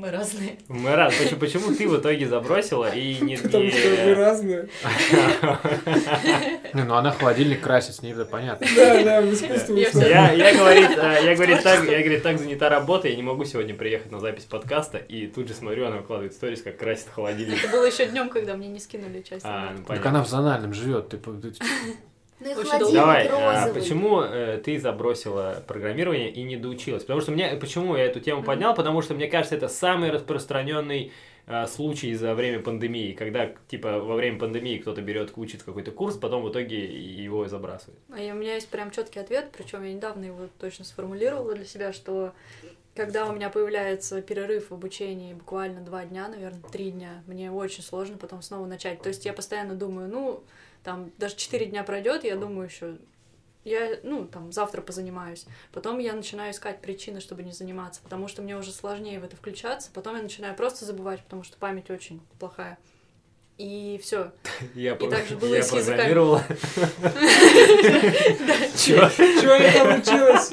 Мы разные. Мы рад. Почему, почему ты в итоге забросила и не... Потому что мы разные. <laughs> Не, ну она холодильник красит, с ней это понятно. Да, да, в искусство Я ушло. вся- Я, я, говорит, э, я, говорит, так, я, говорит, так занята работой, я не могу сегодня приехать на запись подкаста, и тут же смотрю, она выкладывает сторис, как красит холодильник. Это было еще днем, когда мне не скинули часть. А, ну, Так она в зональном живет. Ты- Ну и Давай, а розовый. почему э, ты забросила программирование и не доучилась? Потому что мне, почему я эту тему поднял? Потому что мне кажется, это самый распространенный э, случай за время пандемии, когда типа во время пандемии кто-то берет, учит какой-то курс, потом в итоге его забрасывает. А я- у меня есть прям четкий ответ, причем я недавно его точно сформулировала для себя, что когда у меня появляется перерыв в обучении, буквально два дня, наверное, три дня, мне очень сложно потом снова начать. То есть я постоянно думаю, ну, там даже четыре дня пройдет, я думаю еще, я, ну, там, завтра позанимаюсь. Потом я начинаю искать причины, чтобы не заниматься, потому что мне уже сложнее в это включаться. Потом я начинаю просто забывать, потому что память очень плохая. И все. <laughs> Я, И так же <laughs> было я и с языками. программировала. <laughs> Чего не получилось?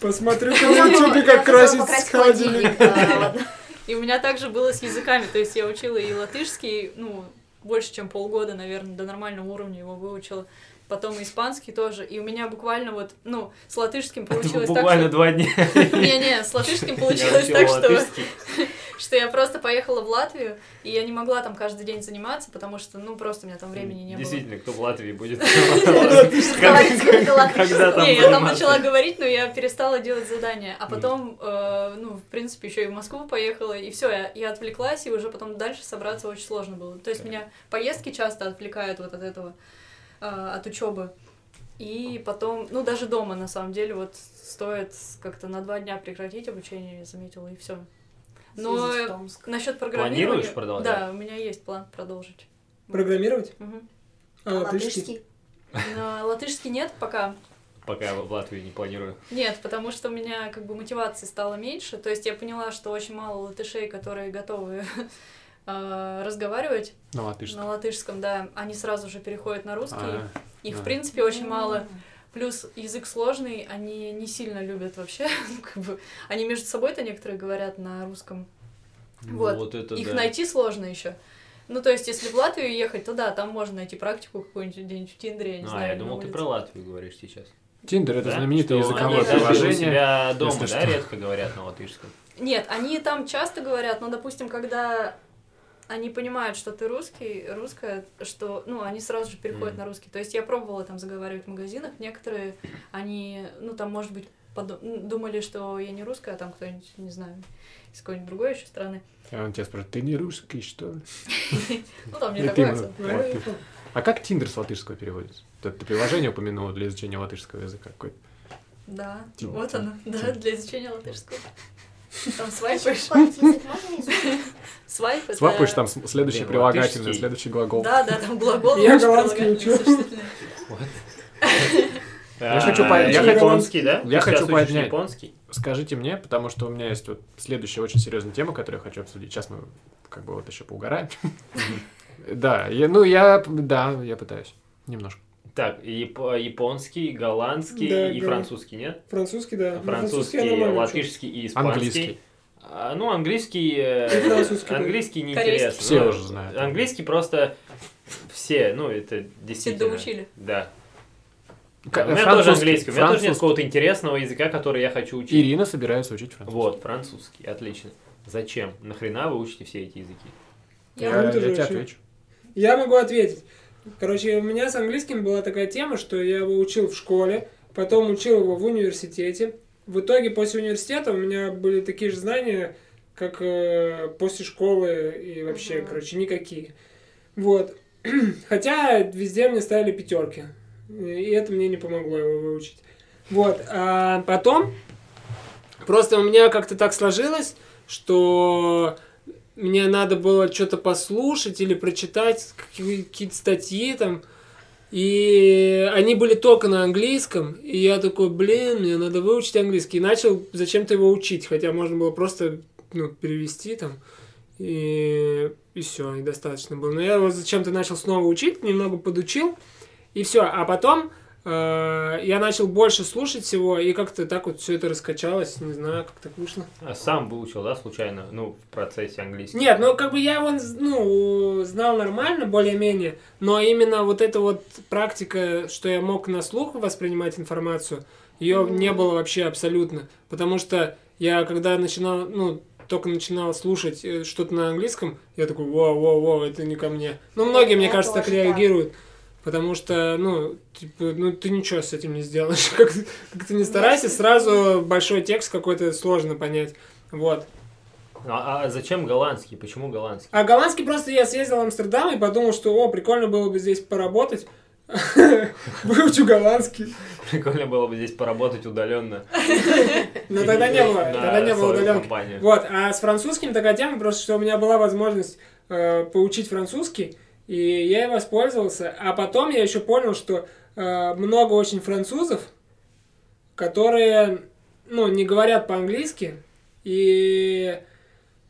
Посмотрю-ка Ну, на ютубе, как красить ладно. И у меня также было с языками, то есть я учила и латышский, ну, больше, чем полгода, наверное, до нормального уровня его выучила. Потом испанский тоже. И у меня буквально вот, ну, с латышским получилось так, Буквально что... два дня. <laughs> Не-не, с латышским получилось учил так, что... <laughs> что я просто поехала в Латвию, и я не могла там каждый день заниматься, потому что, ну, просто у меня там времени не было. Действительно, кто в Латвии будет? <laughs> <laughs> Не, я там начала говорить, но я перестала делать задания. А потом, э, ну, в принципе, еще и в Москву поехала, и все, я, я отвлеклась, и уже потом дальше собраться очень сложно было. То есть меня поездки часто отвлекают вот от этого, э, от учебы. И потом, ну, даже дома, на самом деле, вот стоит как-то на два дня прекратить обучение, я заметила, и все. Но насчет программирования... Планируешь продолжать? Да, у меня есть план продолжить. Программировать? Мгм. А, А латышский? латышский? Нет пока, Пока я в Латвию не планирую. Нет, потому что у меня как бы мотивации стало меньше. То есть я поняла, что очень мало латышей, которые готовы э, разговаривать На латышском. на латышском, да, они сразу же переходят на русский. А, Их, да. в принципе, очень мало. Плюс язык сложный, они не сильно любят вообще. <laughs> ну, как бы, они между собой-то некоторые говорят на русском. Ну, Вот. Вот это Их да. найти сложно еще. Ну, то есть, если в Латвию ехать, то да, там можно найти практику какую-нибудь где-нибудь в Тиндере, я не Ну, знаю. а я думал, ты про Латвию говоришь сейчас. Тиндер это Да? знаменитое Что языковое они у приложение. себя дома, да, что. редко говорят на латышском. Нет, они там часто говорят, но, допустим, когда они понимают, что ты русский, русская, что, ну, они сразу же переходят Мгм. на русский. То есть я пробовала там заговаривать в магазинах, некоторые, они, ну, там, может быть, ну, думали, что я не русская, а там кто-нибудь, не знаю, из какой-нибудь другой еще страны. А он тебя спрашивает, ты не русский, что ли? <laughs> Ну, там не такой акцент. А как Тиндер с латышского переводится? Ты, приложение упомянула для изучения латышского языка какое-то. Да, вот оно, да, для изучения латышского. Там свайпаешь, <laughs> свайп это... Свапаешь там следующий прилагательный, следующий глагол. Да, да, там глагол. Я голландский прилагательный, учу. <laughs> Я хочу А, японский, хочу- да? я хочу поднять. японский? Скажите мне, потому что у меня есть вот следующая очень серьезная тема, которую я хочу обсудить. Сейчас мы как бы вот еще поугараем. <laughs> Да, я- ну я, да, я пытаюсь. Немножко. Так, яп- японский, голландский Да, и гол- французский, нет? Французский, да. Французский, учу. латышский и испанский. Английский. А, ну, английский... э, французский. Английский неинтересно. Все Ну, уже знают. Английский просто все, ну, это действительно... доучили. Да. К- у меня тоже французский, английский, у меня тоже нет французский. какого-то интересного языка, который я хочу учить. Ирина собирается учить французский. Вот, французский, отлично. Зачем? Нахрена вы учите все эти языки? Я Я, Я тебе отвечу. Я могу ответить. Короче, у меня с английским была такая тема, что я его учил в школе, потом учил его в университете. В итоге после университета у меня были такие же знания, как э, после школы и вообще, Мгм. короче, никакие. Вот. <clears throat> Хотя везде мне ставили пятерки. И это мне не помогло его выучить. Вот. А потом просто у меня как-то так сложилось, что мне надо было что-то послушать или прочитать какие- какие-то статьи там. И они были только на английском. И я такой, блин, мне надо выучить английский. И начал зачем-то его учить. Хотя можно было просто ну, перевести там. И, и все, и достаточно было. Но я его зачем-то начал снова учить, немного подучил. И все. А потом я начал больше слушать всего. И как-то так вот все это раскачалось. Не знаю, как так вышло. А сам выучил, да, случайно, ну, в процессе английского? Нет, ну как бы я его ну, знал нормально, более-менее, но именно вот эта вот практика, что я мог на слух воспринимать информацию, ее Мгм. не было вообще абсолютно. Потому что я когда начинал, ну, только начинал слушать э, что-то на английском, я такой, вау, вау, вау, это не ко мне. Ну, многие, мне Я кажется, так тоже, да. Потому что, ну, типа, ну, ты ничего с этим не сделаешь. <laughs> Как, как ты не старайся, сразу большой текст какой-то сложно понять. Вот. А, а зачем голландский? Почему голландский? А голландский просто я съездил в Амстердам и подумал, что, о, прикольно было бы здесь поработать. <laughs> Выучу голландский. Прикольно было бы здесь поработать удаленно. Но тогда не было, тогда не было удаленки. Вот, а с французским такая тема, просто что у меня была возможность э, поучить французский, и я и воспользовался. А потом я еще понял, что э, много очень французов, которые, ну, не говорят по-английски, и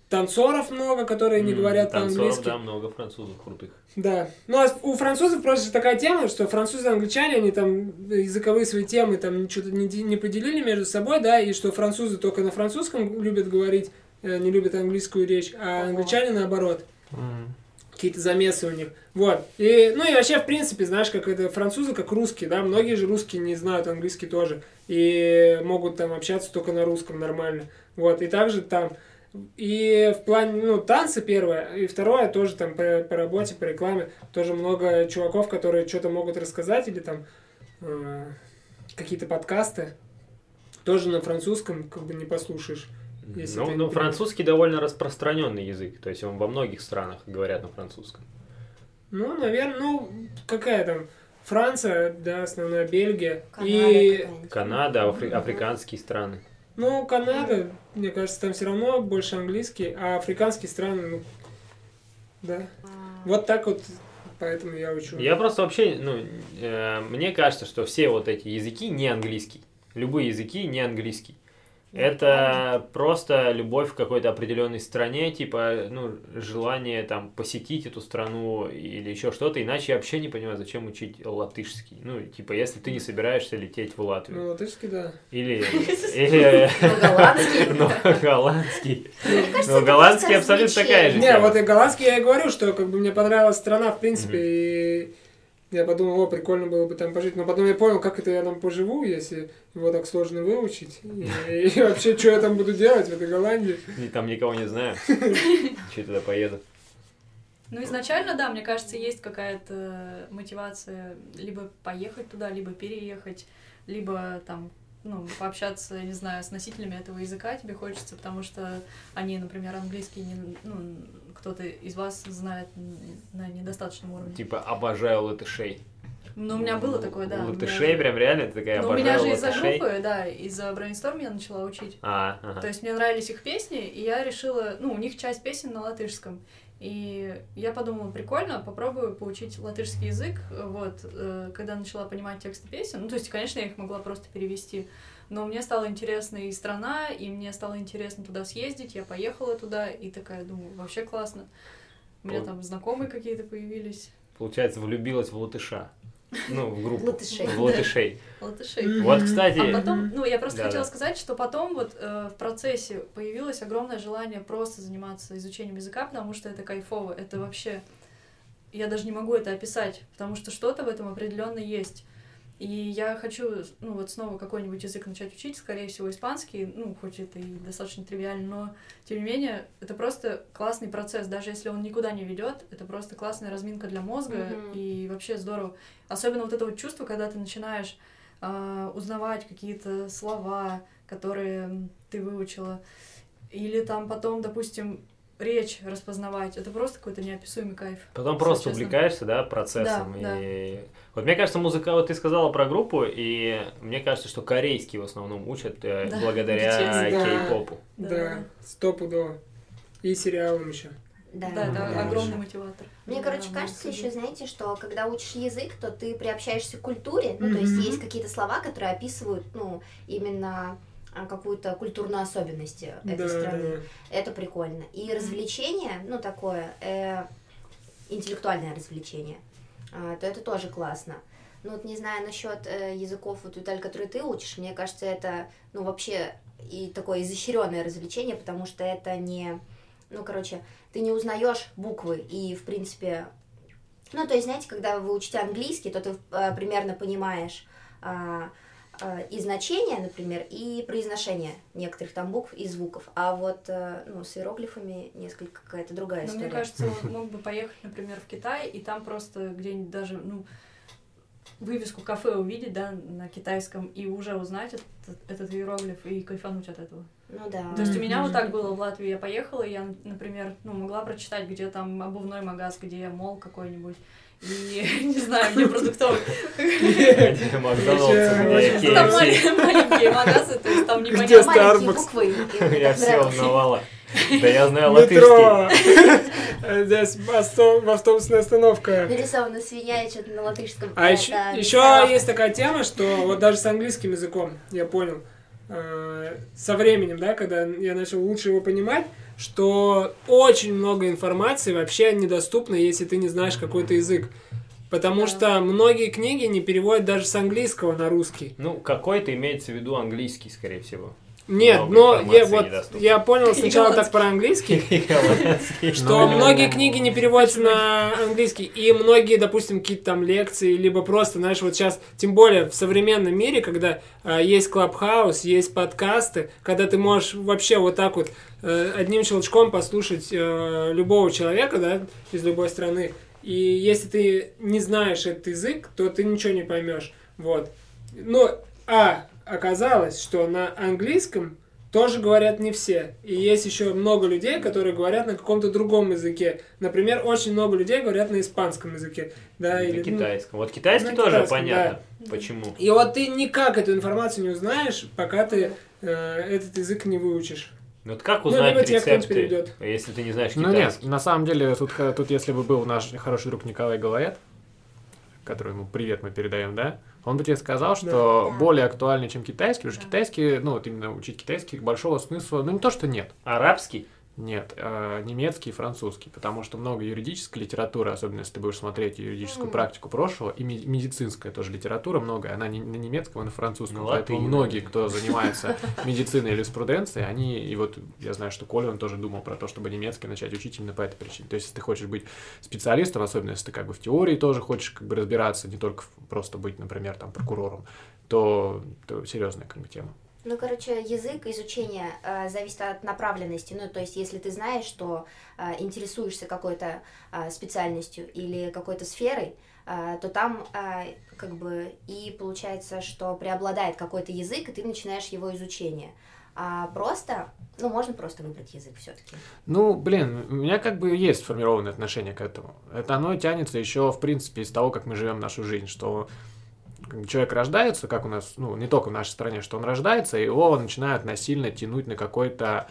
танцоров много, которые не говорят танцоров, по-английски. Да, много французов крутых. Да. Ну, а у французов просто такая тема, что французы и англичане, они там языковые свои темы там что-то не, не поделили между собой, да, и что французы только на французском любят говорить, э, не любят английскую речь, а англичане наоборот. М. Какие-то замесы у них. Вот. И, ну и вообще, в принципе, знаешь, как это французы, как русские, да, многие же русские не знают английский тоже. И могут там общаться только на русском нормально. Вот. И также там И в плане, ну, танцы первое, и второе тоже там по, по работе, по рекламе, тоже много чуваков, которые что-то могут рассказать, или там э, какие-то подкасты, тоже на французском как бы не послушаешь. Если Ну, ну, французский довольно распространенный язык, то есть он во многих странах говорят на французском. Ну, наверное, ну, какая там, Франция, да, основная Бельгия. Канада и. Канада, афри- африканские страны. ну, Канада, мне кажется, там все равно больше английский, а африканские страны, ну, да. А, Вот так вот, поэтому я учу. Я просто вообще, ну, э, мне кажется, что все вот эти языки не английский. Любые языки не английский. Это просто любовь к какой-то определенной стране, типа, ну, желание там посетить эту страну или еще что-то, иначе я вообще не понимаю, зачем учить латышский. Ну, типа, если ты не собираешься лететь в Латвию. Ну, латышский, да. Или, <laughs> или Ну, голландский. <laughs> ну, голландский. Ну, абсолютно такая же. Не, вот и голландский я и говорю, что как бы мне понравилась страна, в принципе, и я подумал, о, прикольно было бы там пожить. Но потом я понял, как это я там поживу, если его так сложно выучить. И, и вообще, что я там буду делать в этой Голландии. И там никого не знаю. <laughs> Че туда поеду. Ну, изначально, да, мне кажется, есть какая-то мотивация либо поехать туда, либо переехать, либо там, ну, пообщаться, не знаю, с носителями этого языка тебе хочется, потому что они, например, английский, не, ну, кто-то из вас знает на недостаточном уровне. Типа, обожаю латышей. Ну, у меня было такое, да. меня Латышей же- прям реально, ты такая, Ну, у меня же из-за группы, да, из-за брейнсторм я начала учить. А, ага. То есть мне нравились их песни, и я решила, ну, у них часть песен на латышском. И я подумала, прикольно, попробую поучить латышский язык. Вот, э, когда начала понимать тексты песен, ну, то есть, конечно, я их могла просто перевести, но мне стала интересна и страна, и мне стало интересно туда съездить, я поехала туда, и такая, думаю, вообще классно. У меня там знакомые какие-то появились. Получается, влюбилась в латыша. Ну, в группу. Латышей. В латышей. <laughs> Латышей. Вот, кстати, А потом, ну, я просто Да-да. хотела сказать, что потом вот э, в процессе появилось огромное желание просто заниматься изучением языка, потому что это кайфово, это вообще... Я даже не могу это описать, потому что что-то в этом определенно есть. И я хочу, ну, вот снова какой-нибудь язык начать учить, скорее всего, испанский, ну, хоть это и достаточно тривиально, но, тем не менее, это просто классный процесс, даже если он никуда не ведет, это просто классная разминка для мозга, Мгм. и вообще здорово. Особенно вот это вот чувство, когда ты начинаешь а, узнавать какие-то слова, которые ты выучила, или там потом, допустим, речь распознавать. Это просто какой-то неописуемый кайф. потом просто честно. увлекаешься, да, процессом. Да, и... Вот мне кажется, музыка, вот ты сказала про группу, и мне кажется, что корейский в основном учат э, Да, благодаря. <laughs> Да. кей-попу. Да, стопудово. И сериалом еще. Да, Да, это Да. огромный мотиватор. Мне, Да, короче, кажется еще, знаете, что когда учишь язык, то ты приобщаешься к культуре, ну, то есть есть какие-то слова, которые описывают, ну, именно а, какую-то культурную особенность этой Да, страны. да. Это прикольно. И развлечение, ну, такое, э, интеллектуальное развлечение, то это тоже классно. Ну, вот не знаю насчет э, языков, вот, Виталь, которые ты учишь, мне кажется, это, ну, вообще и такое изощренное развлечение, потому что это не, ну, короче, ты не узнаешь буквы и, в принципе, ну, то есть, знаете, когда вы учите английский, то ты э, примерно понимаешь а, а, и значение, например, и произношение некоторых там букв и звуков. А вот э, ну, с иероглифами несколько какая-то другая Но история. мне кажется, <laughs> он мог бы поехать, например, в Китай, и там просто где-нибудь даже, ну, вывеску кафе увидеть, да, на китайском, и уже узнать этот, этот иероглиф и кайфануть от этого. Ну да. То есть у меня вот так было в Латвии. Я поехала, и я, например, ну, могла прочитать, где там обувной магаз, где мол какой-нибудь. И <laughs> не знаю, где продуктовый. Макдональдс, где Там маленькие магазы, то есть там Где непонятно. Маленькие Starbucks? Я все узнавала. Да я знаю латышский. Здесь авто- автобусная остановка. Нарисована свинья и что-то на латышском. А Это еще, есть такая тема, что вот даже с английским языком, я понял, э, со временем, да, когда я начал лучше его понимать, что очень много информации вообще недоступно, если ты не знаешь какой-то язык. Потому Да. что многие книги не переводят даже с английского на русский. Ну, какой-то имеется в виду английский, скорее всего. Нет, но я вот недоступно. я понял сначала так про английский, <laughs> что многие книги не переводятся на английский, и многие, допустим, какие-то там лекции, либо просто, знаешь, вот сейчас, тем более в современном мире, когда а, есть клабхаус, есть подкасты, когда ты можешь вообще вот так вот э, одним щелчком послушать э, любого человека, да, из любой страны, и если ты не знаешь этот язык, то ты ничего не поймешь, вот. Но, а, оказалось, что на английском тоже говорят не все. И есть еще много людей, которые говорят на каком-то другом языке. Например, очень много людей говорят на испанском языке. Да, На или, ну, китайском. Вот китайский на тоже китайском, понятно. Почему? И вот ты никак эту информацию не узнаешь, пока ты э, этот язык не выучишь. Ну вот как Ну, узнать кто-нибудь рецепты, если ты не знаешь Ну нет, китайский? на самом деле, тут, х- тут если бы был наш хороший друг Николай Головет, который ему привет мы передаем, да, он бы тебе сказал, что Да. более актуальный, чем китайский, потому что Да. китайский, ну вот именно учить китайский, большого смысла, ну не то, что нет, Арабский? Нет, а, немецкий и французский, потому что много юридической литературы, особенно если ты будешь смотреть юридическую Мгм. практику прошлого, и медицинская тоже литература много, она не на немецком, а на французском, Ну, поэтому латынь, многие, кто занимается медициной или юриспруденцией, они, и вот я знаю, что Коля, он тоже думал про то, чтобы немецкий начать учить именно по этой причине. То есть, если ты хочешь быть специалистом, особенно если ты как бы в теории тоже хочешь как бы разбираться, не только просто быть, например, там прокурором, то, то серьезная как бы тема. Ну, короче, язык изучения э, зависит от направленности. Ну, то есть, если ты знаешь, что э, интересуешься какой-то э, специальностью или какой-то сферой, э, то там э, как бы и получается, что преобладает какой-то язык, и ты начинаешь его изучение. А просто, ну, можно просто выбрать язык все-таки. Ну, блин, у меня как бы есть сформированное отношение к этому. Это оно тянется еще, в принципе, из того, как мы живем нашу жизнь, что человек рождается, как у нас, ну, не только в нашей стране, что он рождается, и его начинают насильно тянуть на какой-то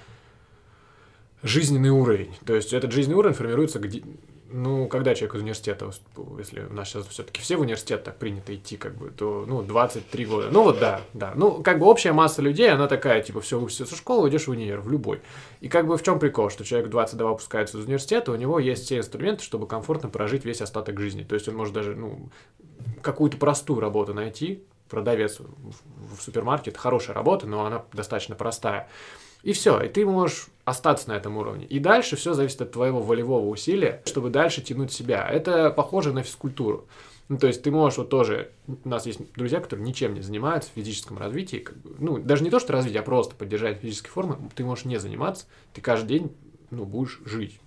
жизненный уровень. То есть этот жизненный уровень формируется где, ну, когда человек из университета, если у нас сейчас все-таки все в университет так принято идти, как бы, то, ну, 23 года. Ну, вот да, да. Ну, как бы общая масса людей, она такая, типа, все, выпустился со школы, идешь в универ, в любой. И как бы в чем прикол, что человек в 22 выпускается из университета, у него есть все инструменты, чтобы комфортно прожить весь остаток жизни. То есть он может даже, ну, какую-то простую работу найти, продавец в, супермаркет, хорошая работа, но она достаточно простая. И все, и ты можешь остаться на этом уровне. И дальше все зависит от твоего волевого усилия, чтобы дальше тянуть себя. Это похоже на физкультуру. Ну, то есть ты можешь вот тоже... У нас есть друзья, которые ничем не занимаются в физическом развитии. как бы, ну, даже не то, что развитие, а просто поддержать физические формы. Ты можешь не заниматься, ты каждый день ну, будешь жить.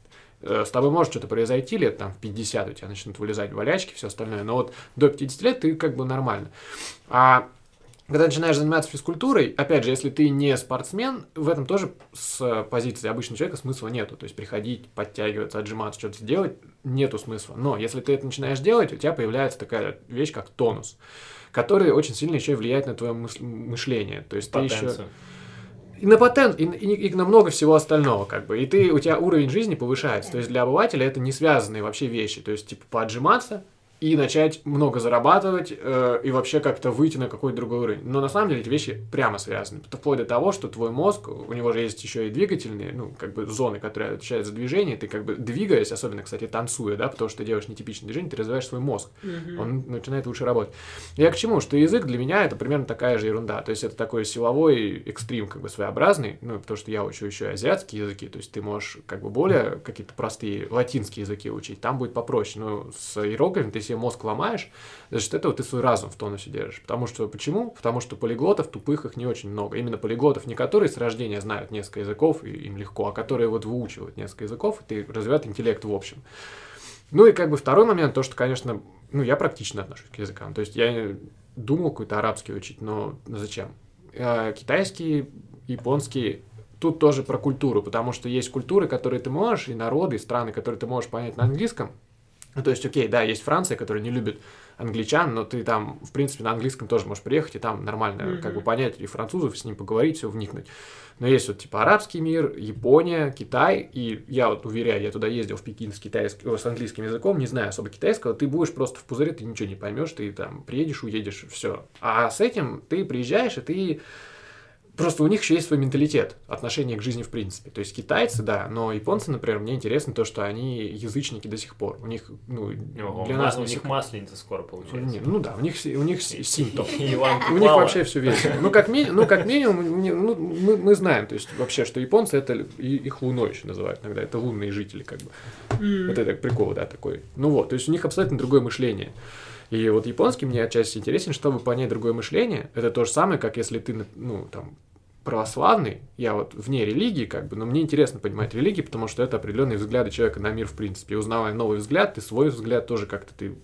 Э, С тобой может что-то произойти лет там в 50, у тебя начнут вылезать болячки, все остальное. Но вот до 50 лет ты как бы нормально. А когда начинаешь заниматься физкультурой, опять же, если ты не спортсмен, в этом тоже с позиции обычного человека смысла нету. То есть приходить, подтягиваться, отжиматься, что-то делать, нету смысла. Но если ты это начинаешь делать, у тебя появляется такая вещь, как тонус, который очень сильно еще и влияет на твое мышление. То есть ты еще... И на патент, и, и- и на много всего остального, как бы. И ты, у тебя уровень жизни повышается. То есть для обывателя это не связанные вообще вещи. То есть, типа, поотжиматься и начать много зарабатывать, э, и вообще как-то выйти на какой-то другой уровень. Но на самом деле эти вещи прямо связаны. Вплоть до того, что твой мозг, у него же есть еще и двигательные, ну, как бы зоны, которые отвечают за движение. Ты как бы двигаясь, особенно, кстати, танцуя, да, потому что ты делаешь нетипичное движение, ты развиваешь свой мозг он начинает лучше работать. Я к чему? Что язык для меня это примерно такая же ерунда. То есть это такой силовой экстрим, как бы своеобразный, ну, потому что я учу еще и азиатские языки, то есть ты можешь как бы более какие-то простые латинские языки учить, там будет попроще. Но с иероглифами ты себе мозг ломаешь, за счет этого ты свой разум в тонусе держишь. Потому что, почему? Потому что полиглотов тупых их не очень много. Именно полиглотов не которые с рождения знают несколько языков, и им легко, а которые вот выучивают несколько языков, и ты развивают интеллект в общем. Ну и как бы второй момент, то, что, конечно, ну, я практично отношусь к языкам. То есть я думал какой-то арабский учить, но зачем? Э, Китайский, японский, тут тоже про культуру, потому что есть культуры, которые ты можешь, и народы, и страны, которые ты можешь понять на английском. Ну, то есть, окей, да, есть Франция, которая не любит англичан, но ты там, в принципе, на английском тоже можешь приехать и там нормально Мгм. как бы понять и французов, с ним поговорить, все вникнуть. Но есть вот типа арабский мир, Япония, Китай, и я вот уверяю, я туда ездил в Пекин с, китайским, с английским языком, не знаю особо китайского, ты будешь просто в пузыре, ты ничего не поймешь, ты там приедешь, уедешь, все. А с этим ты приезжаешь, и ты Просто у них еще есть свой менталитет, отношение к жизни в принципе. То есть китайцы, да, но японцы, например, мне интересно то, что они язычники до сих пор. У них, ну, Ого, для нас у них масленица скоро получается. Не, ну да, у них, у них си- синто. <laughs> У них вообще все весело. Ну, как, ми- ну, как минимум, ну, мы, мы знаем, то есть вообще, что японцы это их луной еще называют иногда, это лунные жители, как бы. Вот это прикол, да, такой. Ну вот, то есть у них абсолютно другое мышление. И вот японский мне отчасти интересен, чтобы понять другое мышление. Это то же самое, как если ты, ну, там, православный, я вот вне религии, как бы, но мне интересно понимать религии, потому что это определенные взгляды человека на мир, в принципе. И узнавая новый взгляд, ты свой взгляд тоже как-то ты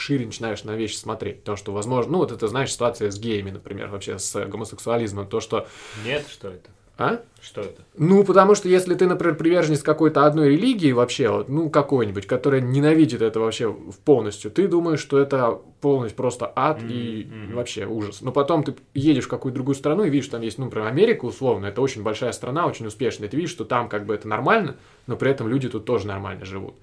шире начинаешь на вещи смотреть. Потому что, возможно, ну, вот это, знаешь, ситуация с геями, например, вообще с гомосексуализмом, то, что... Нет, что это? А? Что это? Ну, потому что если ты, например, приверженец какой-то одной религии вообще, вот, ну, какой-нибудь, которая ненавидит это вообще полностью, ты думаешь, что это полностью просто ад и Мгм. вообще ужас. Но потом ты едешь в какую-то другую страну и видишь, там есть, ну, например, Америка, условно, это очень большая страна, очень успешная. Ты видишь, что там как бы это нормально, но при этом люди тут тоже нормально живут.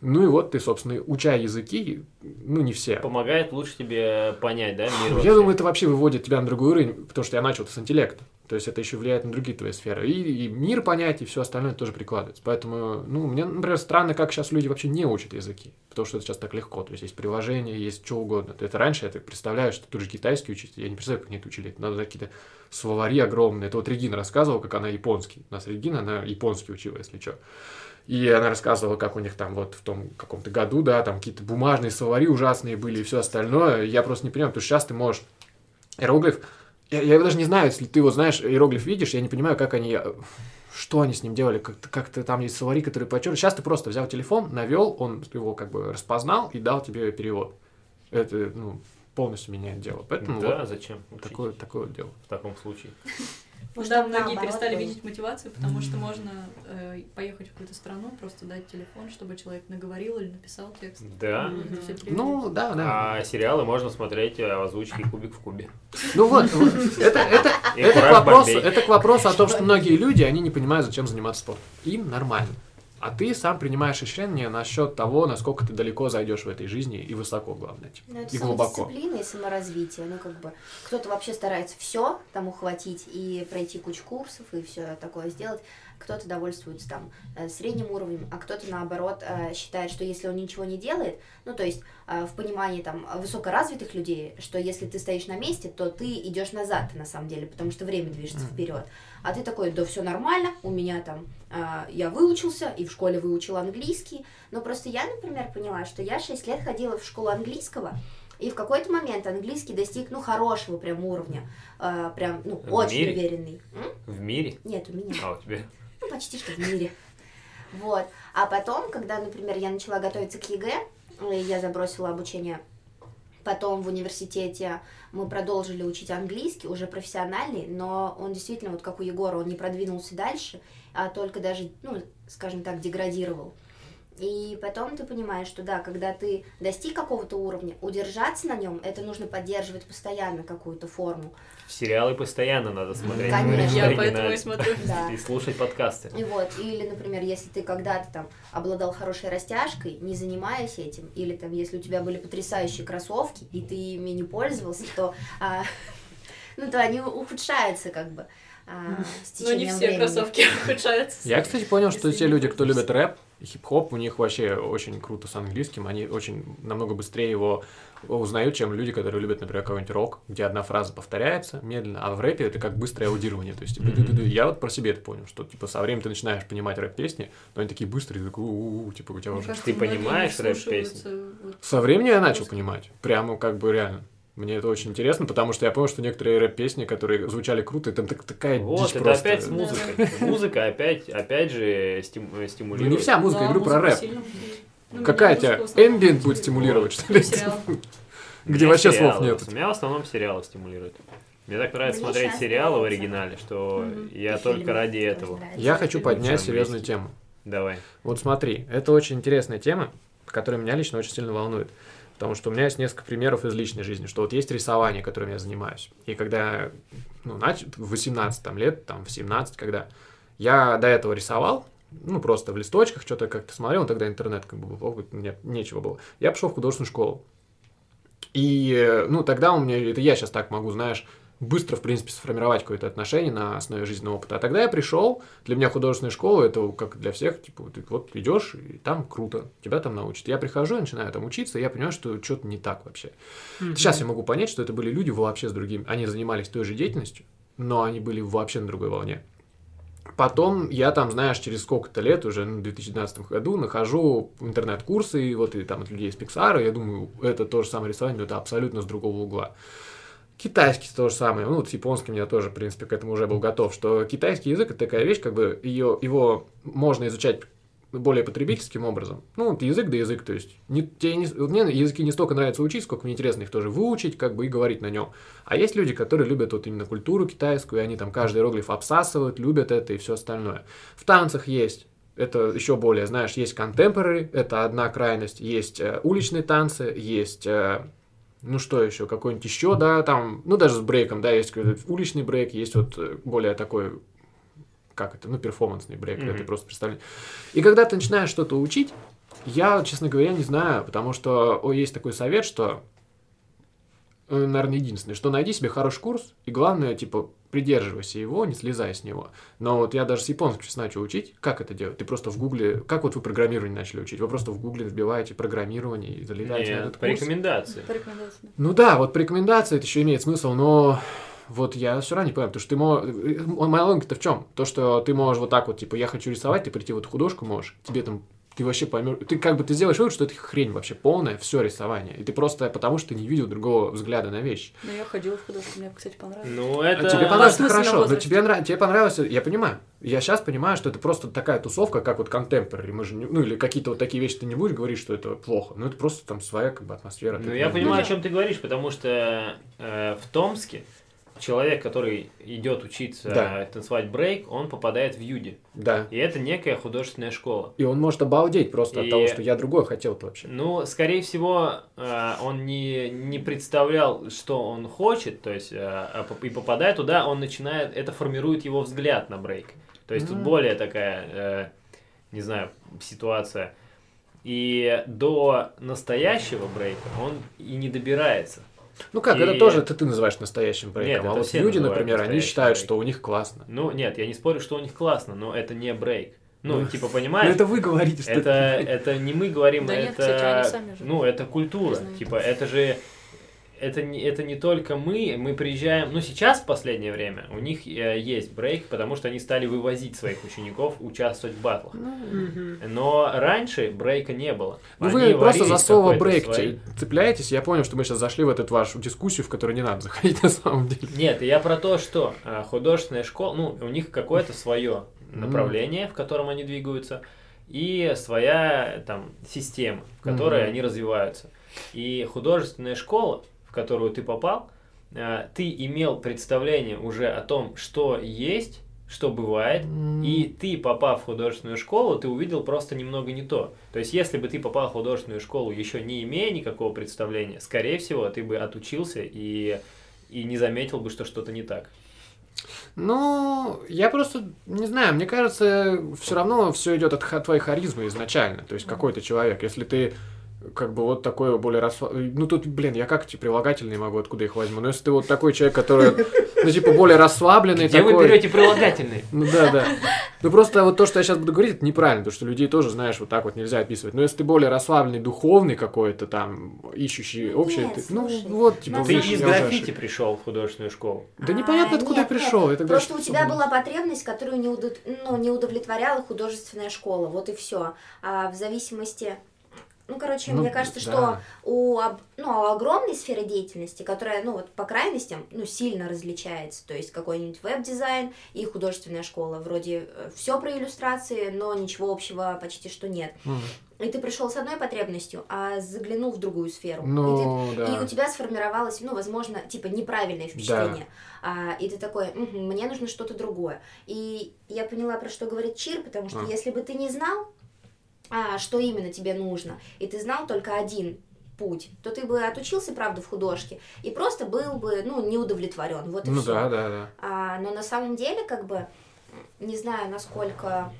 Ну и вот ты, собственно, уча языки, ну, не все. Помогает лучше тебе понять, да, мир Я вообще? думаю, это вообще выводит тебя на другой уровень, потому что я начал с интеллекта. То есть это еще влияет на другие твои сферы. И, и мир понять, и все остальное тоже прикладывается. Поэтому, ну, мне, например, странно, как сейчас люди вообще не учат языки. Потому что это сейчас так легко. То есть есть приложения, есть что угодно. Это раньше я так представляю, что тут же китайский учить. Я не представляю, как они это учили. Надо какие-то словари огромные. Это вот Регина рассказывала, как она японский. У нас Регина, она японский учила, если что. И она рассказывала, как у них там вот в том каком-то году, да, там какие-то бумажные словари ужасные были и все остальное. Я просто не понимаю, потому что сейчас ты можешь иероглиф... Я, я даже не знаю, если ты вот знаешь, иероглиф видишь, я не понимаю, как они... э, Что они с ним делали? Как-то, как-то там есть словари, которые подчеркивают. Сейчас ты просто взял телефон, навел, он его как бы распознал и дал тебе перевод. Это, ну, полностью меняет дело. Поэтому Да, вот зачем? учить такое, такое дело. В таком случае. Может, да, там многие наоборот перестали было. видеть мотивацию, потому что можно э, поехать в какую-то страну, просто дать телефон, чтобы человек наговорил или написал текст. Да. Переведет. Ну, да, да. А сериалы можно смотреть э, в озвучке <laughs> «Кубик в кубе». Ну вот, это, это, это к вопросу о том, что многие люди, они не понимают, зачем заниматься спортом. Им нормально. А ты сам принимаешь решение насчет того, насколько ты далеко зайдешь в этой жизни и высоко, главное. типа, Ну, это и глубоко. самодисциплина и саморазвитие. Ну, как бы, кто-то вообще старается все там ухватить и пройти кучу курсов и все такое сделать. Кто-то довольствуется там э, средним уровнем, а кто-то наоборот э, считает, что если он ничего не делает, ну то есть э, в понимании там высокоразвитых людей, что если ты стоишь на месте, то ты идешь назад на самом деле, потому что время движется Мгм. вперед. А ты такой, да все нормально, у меня там, э, я выучился и в школе выучил английский, но просто я, например, поняла, что я 6 лет ходила в школу английского, и в какой-то момент английский достиг, ну, хорошего прям уровня, э, прям, ну, В очень мире? уверенный. М? В мире? Нет, у меня. А у тебя? Ну, почти что в мире. Вот. А потом, когда, например, я начала готовиться к ЕГЭ, и я забросила обучение, потом в университете мы продолжили учить английский, уже профессиональный, но он действительно, вот как у Егора, он не продвинулся дальше, а только даже, ну, скажем так, деградировал. И потом ты понимаешь, что да, когда ты достиг какого-то уровня, удержаться на нем, это нужно поддерживать постоянно какую-то форму. Сериалы постоянно надо смотреть. Конечно. Я поэтому и смотрю. <laughs> Да. И слушать подкасты. И вот, или, например, если ты когда-то там обладал хорошей растяжкой, не занимаясь этим, или там, если у тебя были потрясающие кроссовки, и ты ими не пользовался, то, <laughs> а, ну, то они ухудшаются как бы а, с Но не все времени. кроссовки <laughs> ухудшаются. Я, кстати, понял, что те люди, кто любит рэп, хип-хоп, у них вообще очень круто с английским, они очень намного быстрее его узнают, чем люди, которые любят, например, какой-нибудь рок, где одна фраза повторяется медленно, а в рэпе это как быстрое аудирование. То есть, типа, ду-ду-ду. я вот про себя это понял, что типа со временем ты начинаешь понимать рэп-песни, но они такие быстрые, ты такой, «У-у-у», типа у тебя Мне уже... кажется, Ты понимаешь рэп-песни? вот Со временем я начал понимать, прямо как бы реально. Мне это очень интересно, потому что я понял, что некоторые рэп-песни, которые звучали круто, там так- такая Вот, дичь это просто. опять с музыкой. Музыка опять, опять же стим- Ну, стимулирует. не вся музыка, я говорю про рэп. Ну, Какая тебя ambient будет стимулировать, что Ну, ли? сериал. Где вообще слов нет. Меня в основном сериалы стимулируют. Мне так нравится Мне смотреть сериалы в оригинале, что я И только ради этого. Я хочу поднять серьезную тему. Давай. Вот смотри, это очень интересная тема, которая меня лично очень сильно волнует. Потому что у меня есть несколько примеров из личной жизни, что вот есть рисование, которым я занимаюсь. И когда, ну, начал, в 18 там, лет, там, в 17, когда я до этого рисовал, ну, просто в листочках, что-то как-то смотрел, ну, тогда интернет как бы у меня нечего было. Я пошел в художественную школу. И, э, ну, тогда у меня, это я сейчас так могу, знаешь, быстро, в принципе, сформировать какое-то отношение на основе жизненного опыта. А тогда я пришел, для меня художественная школа, это как для всех, типа, ты вот идешь, и там круто, тебя там научат. Я прихожу, начинаю там учиться, и я понимаю, что что-то не так вообще. Мгм. Сейчас я могу понять, что это были люди вообще с другим. Они занимались той же деятельностью, но они были вообще на другой волне. Потом я там, знаешь, через сколько-то лет, уже ну, в 2012 году, нахожу интернет-курсы, и вот и там от людей из Pixar, и я думаю, это то же самое рисование, но это абсолютно с другого угла. Китайский то же самое, ну, вот с японским я тоже, в принципе, к этому уже был готов, что китайский язык это такая вещь, как бы ее, его можно изучать более потребительским образом. Ну, вот язык да язык, то есть не, тебе не, мне языки не столько нравится учить, сколько мне интересно их тоже выучить, как бы и говорить на нем. А есть люди, которые любят вот именно культуру китайскую, и они там каждый иероглиф обсасывают, любят это и все остальное. В танцах есть это еще более, знаешь, есть contemporary, это одна крайность, есть э, уличные танцы, есть, э, ну что еще, какой-нибудь еще, да, там, ну даже с брейком, да, есть какой-то уличный брейк, есть вот э, более такой, как это, ну перформансный брейк, Мгм. это просто представление. И когда ты начинаешь что-то учить, я, честно говоря, не знаю, потому что о, есть такой совет, что, э, наверное, единственное, что найди себе хороший курс, и главное, типа, придерживайся его, не слезай с него. Но вот я даже с японским сейчас начал учить. Как это делать? Ты просто в гугле... Как вот вы программирование начали учить? Вы просто в гугле вбиваете программирование и залетаете на Нет, этот по курс? рекомендации. По рекомендации. да. Ну да, вот по рекомендации это еще имеет смысл, но вот я все равно не понимаю, потому что ты можешь... Моя логика-то в чем? То, что ты можешь вот так вот, типа, я хочу рисовать, ты прийти в эту художку можешь, тебе там ты вообще поймешь, ты как бы ты сделаешь вывод, что это хрень вообще полная, все рисование. И ты просто потому, что ты не видел другого взгляда на вещь. Но я ходила в художку, мне, кстати, понравилось. Ну, А это... тебе понравилось, на хорошо, но тебе, нрав... тебе понравилось, я понимаю. Я сейчас понимаю, что это просто такая тусовка, как вот contemporary. Мы же не- Ну, или какие-то вот такие вещи ты не будешь говорить, что это плохо. Ну, это просто там своя как бы атмосфера. Ну, я понимаю, о чем ты говоришь, потому что э, в Томске человек, который идет учиться Да. танцевать брейк, он попадает в Юди. Да. И это некая художественная школа. И он может обалдеть просто от И- того, что я другое хотел-то вообще. Ну, скорее всего, э, он не, не представлял, что он хочет, то есть, э, а и попадая туда, он начинает, это формирует его взгляд на брейк. То есть, тут Мгм. более такая, э, не знаю, ситуация. И до настоящего брейка он и не добирается. Ну как, И- это тоже ты, ты называешь настоящим брейком. Нет, а это вот люди, например, они считают, брейком. что у них классно. Ну, нет, я не спорю, что у них классно, но это не брейк. Ну, Ну, типа, <laughs> понимаешь? вы говорите, Это, это не мы говорим, Да это, нет, кстати, они сами же ну, это культура. Типа, это же, это не, это не только мы, мы приезжаем, ну, сейчас, в последнее время, у них э, есть брейк, потому что они стали вывозить своих учеников участвовать в батлах. Мгм. Но раньше брейка не было. Ну Они вы просто за слово брейк своей- цепляетесь. Я понял, что мы сейчас зашли в эту вашу дискуссию, в которую не надо заходить <laughs> на самом деле. Нет, я про то, что а, художественная школа, ну, у них какое-то свое направление, в котором они двигаются, и своя там система, в которой они развиваются. И художественная школа, которую ты попал, а, ты имел представление уже о том, что есть, что бывает, и ты, попав в художественную школу, ты увидел просто немного не то. То есть, если бы ты попал в художественную школу, еще не имея никакого представления, скорее всего, ты бы отучился и, и не заметил бы, что что-то не так. Ну, я просто не знаю, мне кажется, все равно все идет от твоей харизмы изначально. То есть какой-то человек, если ты как бы вот такой более расфа... Ну тут, блин, я как эти прилагательные могу, откуда их возьму? Но если ты вот такой человек, который, ну типа более расслабленный Где такой... вы берете прилагательные? Ну да, да. Ну просто вот то, что я сейчас буду говорить, это неправильно, потому что людей тоже, знаешь, вот так вот нельзя описывать. Но если ты более расслабленный, духовный какой-то там, ищущий общее, ты- ну вот, типа, Ты из граффити пришел в художественную школу. Да непонятно, А, откуда нет, я пришел. Просто у тебя была потребность, которую не, удов- ну, не удовлетворяла художественная школа. Вот и все. А в зависимости. Ну, короче, Ну, мне кажется, да. что у, об- ну, у огромной сферы деятельности, которая, ну, вот по крайностям, ну, сильно различается, то есть какой-нибудь веб-дизайн и художественная школа, вроде все про иллюстрации, но ничего общего почти что нет. Мгм. И ты пришел с одной потребностью, а заглянул в другую сферу. И ты Ну, и да. у тебя сформировалось, ну, возможно, типа неправильное впечатление. А, и ты такой, «Мгм, мне нужно что-то другое. И я поняла, про что говорит Чир, потому что А. если бы ты не знал, а, что именно тебе нужно, и ты знал только один путь, то ты бы отучился, правда, в художке, и просто был бы, ну, не удовлетворен. Вот и Ну все. да, да, да. А, но на самом деле, как бы, не знаю, насколько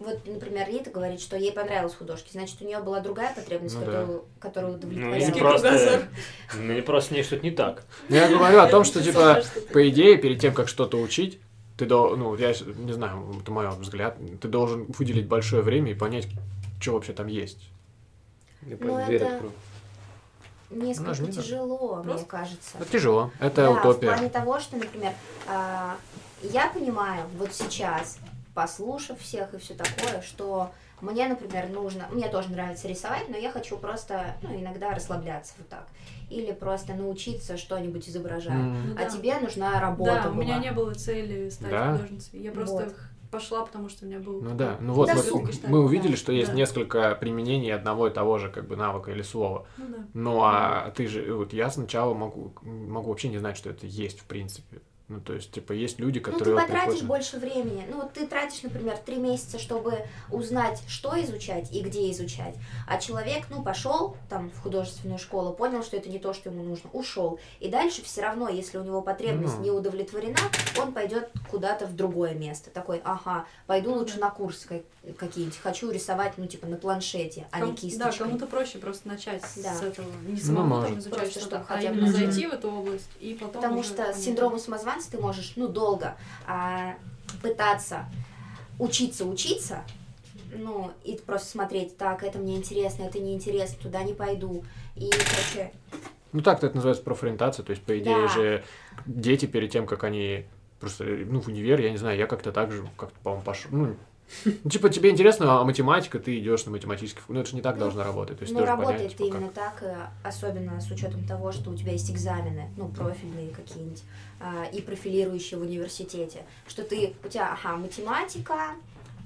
вот, например, Рита говорит, что ей понравилось художки, значит, у нее была другая потребность, Ну да. которую, которую Ну, удовлетворяла. или Узкий просто, <laughs> ну, или просто с ней что-то не так. Ну, <laughs> Я говорю о том, что, типа, по идее, перед тем, как что-то учить, ты должен, ну, я не знаю, это мой взгляд, ты должен выделить большое время и понять, что вообще там есть. Я Ну, это- открою. Несколько да. тяжело, мне Просто- кажется. Это тяжело, это да, утопия. в плане того, что, например, а, я понимаю вот сейчас, послушав всех и все такое, что мне, например, нужно, мне тоже нравится рисовать, но я хочу просто, ну, иногда расслабляться вот так. Или просто научиться что-нибудь изображать. Ну А да. тебе нужна работа Да, у меня была. не было цели стать Да? художницей. Я просто Вот. пошла, потому что у меня был... Ну да, ну вот Да, мы, сука, мы увидели, да. что есть Да. несколько применений одного и того же как бы навыка или слова. Ну да. Ну а ты же, вот я сначала могу, могу вообще не знать, что это есть в принципе. Ну то есть, типа, есть люди, Ну, ты которые... вот потратишь приходят- больше времени. Ну, вот ты тратишь, например, три месяца, чтобы узнать, что изучать и где изучать. А человек, ну, пошел там в художественную школу, понял, что это не то, что ему нужно, ушел. И дальше все равно, если у него потребность Ну. не удовлетворена, он пойдет куда-то в другое место. Такой, ага, пойду лучше на курсы ка- какие-нибудь. Хочу рисовать, ну, типа, на планшете, а не Кому- кисточкой. Да, кому-то проще просто начать Да. с этого. Не Ну, самому там может. изучать что-то, а хотя бы именно зайти в эту область и потом Потому уже что понять. с самозванца ты можешь, ну, долго а, пытаться учиться учиться, ну, и просто смотреть, так, это мне интересно, это неинтересно, туда не пойду. И, короче, Ну так-то это называется профориентация, то есть, по идее Да. же, дети перед тем, как они просто, ну, в универ, я не знаю, я как-то так же, как-то, по-моему, пошел, ну, ну, типа, тебе интересно, а математика, ты идешь на математический, фак- ну, это же не так Ну, должно работать, то есть, ну, работает понять, типа, именно так, э, особенно с учетом того, что у тебя есть экзамены, ну, профильные какие-нибудь, а, и профилирующие в университете, что ты, у тебя, ага, математика,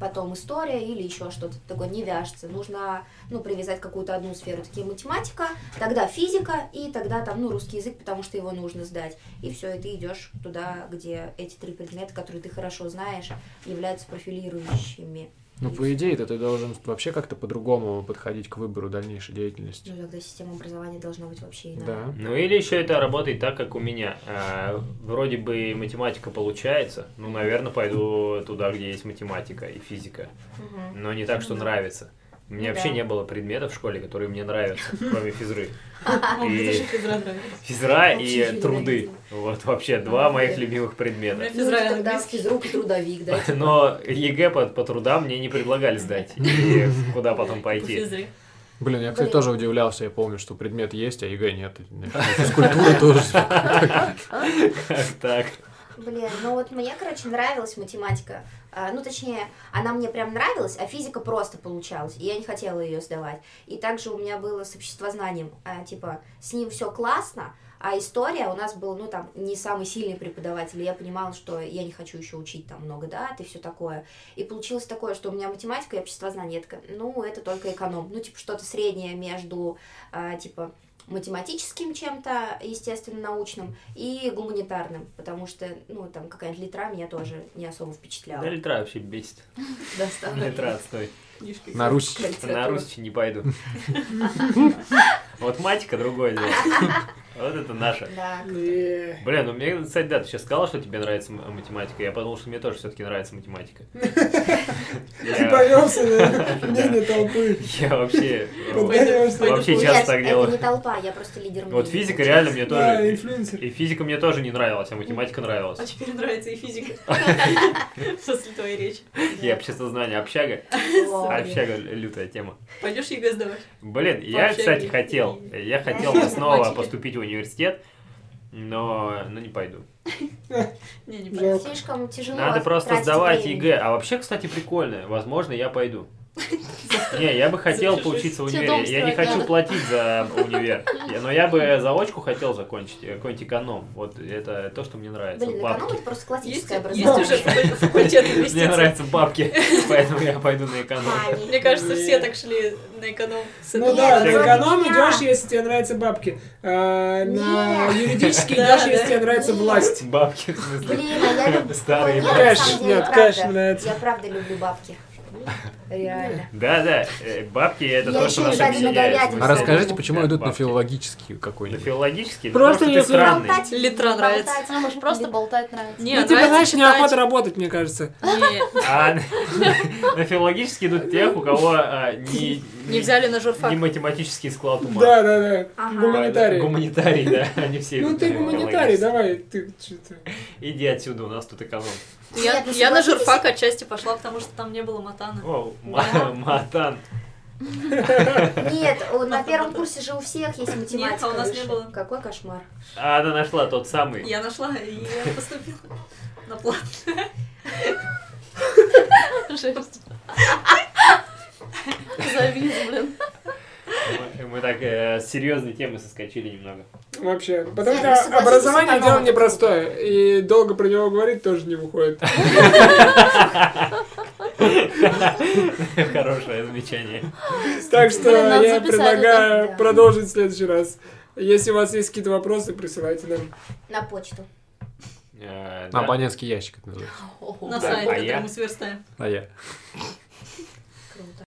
потом история или еще что-то такое не вяжется. Нужно, ну, привязать какую-то одну сферу, такие математика, тогда физика, и тогда там, ну, русский язык, потому что его нужно сдать. И все, и ты идешь туда, где эти три предмета, которые ты хорошо знаешь, являются профилирующими. Ну, по идее, то ты должен вообще как-то по-другому подходить к выбору дальнейшей деятельности. Ну, тогда система образования должна быть вообще иная. Да. Ну или еще это работает так, как у меня. А, вроде бы математика получается, ну, наверное, пойду туда, где есть математика и физика. Но не так, что Ну нравится. У меня Ну вообще да. не было предметов в школе, которые мне нравятся, <laughs> кроме физры. И- даже физра Вообще и труды. Вот вообще два А, моих любимых предмета. Ну, физра и английский. физрук и трудовик, да? типа. Но ЕГЭ по, по трудам мне не предлагали сдать. И куда потом По пойти. Блин, я, кстати, тоже удивлялся, я помню, что предмет есть, а ЕГЭ нет. Физкультура тоже. Как так? Блин, ну вот мне, короче, нравилась математика. А, ну, точнее, она мне прям нравилась, а физика просто получалась, и я не хотела ее сдавать. И также у меня было с обществознанием, а, типа, с ним все классно, а история у нас был, ну, там, не самый сильный преподаватель, и я понимала, что я не хочу еще учить там много дат и все такое. И получилось такое, что у меня математика и обществознание, я такая, ну, это только эконом. Ну, типа, что-то среднее между, а, типа, математическим чем-то, естественно, научным, и гуманитарным, потому что, ну, там, какая-нибудь литра меня тоже не особо впечатляла. Да литра вообще бесит. <laughs> Литра отстой. Книжки. На Русь. На Русь не пойду. <laughs> Вот матика другое дело. <laughs> Вот это наше. Да. Не. Блин, ну мне, кстати, да, ты сейчас сказал, что тебе нравится математика. Я подумал, что мне тоже все-таки нравится математика. <laughs> Ты Я, повелся на мнение толпы. я вообще, вообще часто так это не делаю. толпа, я просто лидер Вот физика реально мне тоже... И физика мне тоже не нравилась, а математика А нравилась. теперь нравится и физика. После твоей речи. И обществознание, общага. Общага лютая тема. Пойдешь ЕГЭ сдавать? Блин, я, кстати, не- хотел. Я хотел <laughs> снова поступить в университет, но, но не пойду. Не, не пойду. Слишком тяжело Надо просто сдавать. ЕГЭ. А вообще, кстати, прикольно. Возможно, я пойду. Не, я бы хотел Запишись. поучиться в универе. Я не хочу платить за универ. Но я бы заочку хотел закончить, э, какой-нибудь эконом. Вот это то, что мне нравится. Блин, эконом Бабки. это просто Есть, классическое есть образование. уже факуль- факультет Мне нравятся бабки, <laughs> поэтому я пойду на эконом. Мне кажется, все так шли на эконом. Ну этого. да, на эконом идешь, если тебе нравятся бабки. А, На юридический идешь, если тебе нравится власть. Бабки, в смысле. Блин, а я люблю... Старые Кэш, нет, кэш нравится. Я правда люблю бабки. Реально. Да, да, э, бабки это Я то, что нас объединяет. А расскажите, почему идут на филологический На какой-нибудь? филологический? Просто Потому что если- ты странный. Болтать, Литра нравится. болтать. А может просто болтать нравится? Не, Ну, тебе, нравится знаешь, неохота работать, мне кажется. Не, <laughs> А на, <laughs> на филологический идут тех, у кого а, не, не взяли на журфак. не математический склад ума. Да, да, да. Ага. Гуманитарий. Гуманитарий, да, <laughs> они все Ну ты гуманитарий, давай, ты что-то. Иди отсюда, у нас тут эконом. Я, ну я на журфак отчасти пошла, потому что там не было матана. О, ма- <laughs> матан. Нет, на первом курсе же у всех есть математика. Нет, а у нас не было. Какой кошмар. А она нашла тот самый. Я нашла и поступила на план. <laughs> Жесть. <laughs> Завис, блин. Мы, мы так э, с серьезной темы соскочили немного. Вообще. Потому что образование дело непростое. И долго про него говорить тоже не выходит. <laughs> <laughs> Хорошее замечание. Так что я предлагаю продолжить в следующий раз. Если у вас есть какие-то вопросы, присылайте нам. На почту. Э, На да. абонентский ящик это называется. На сайт, а который я? мы сверстаем. А я.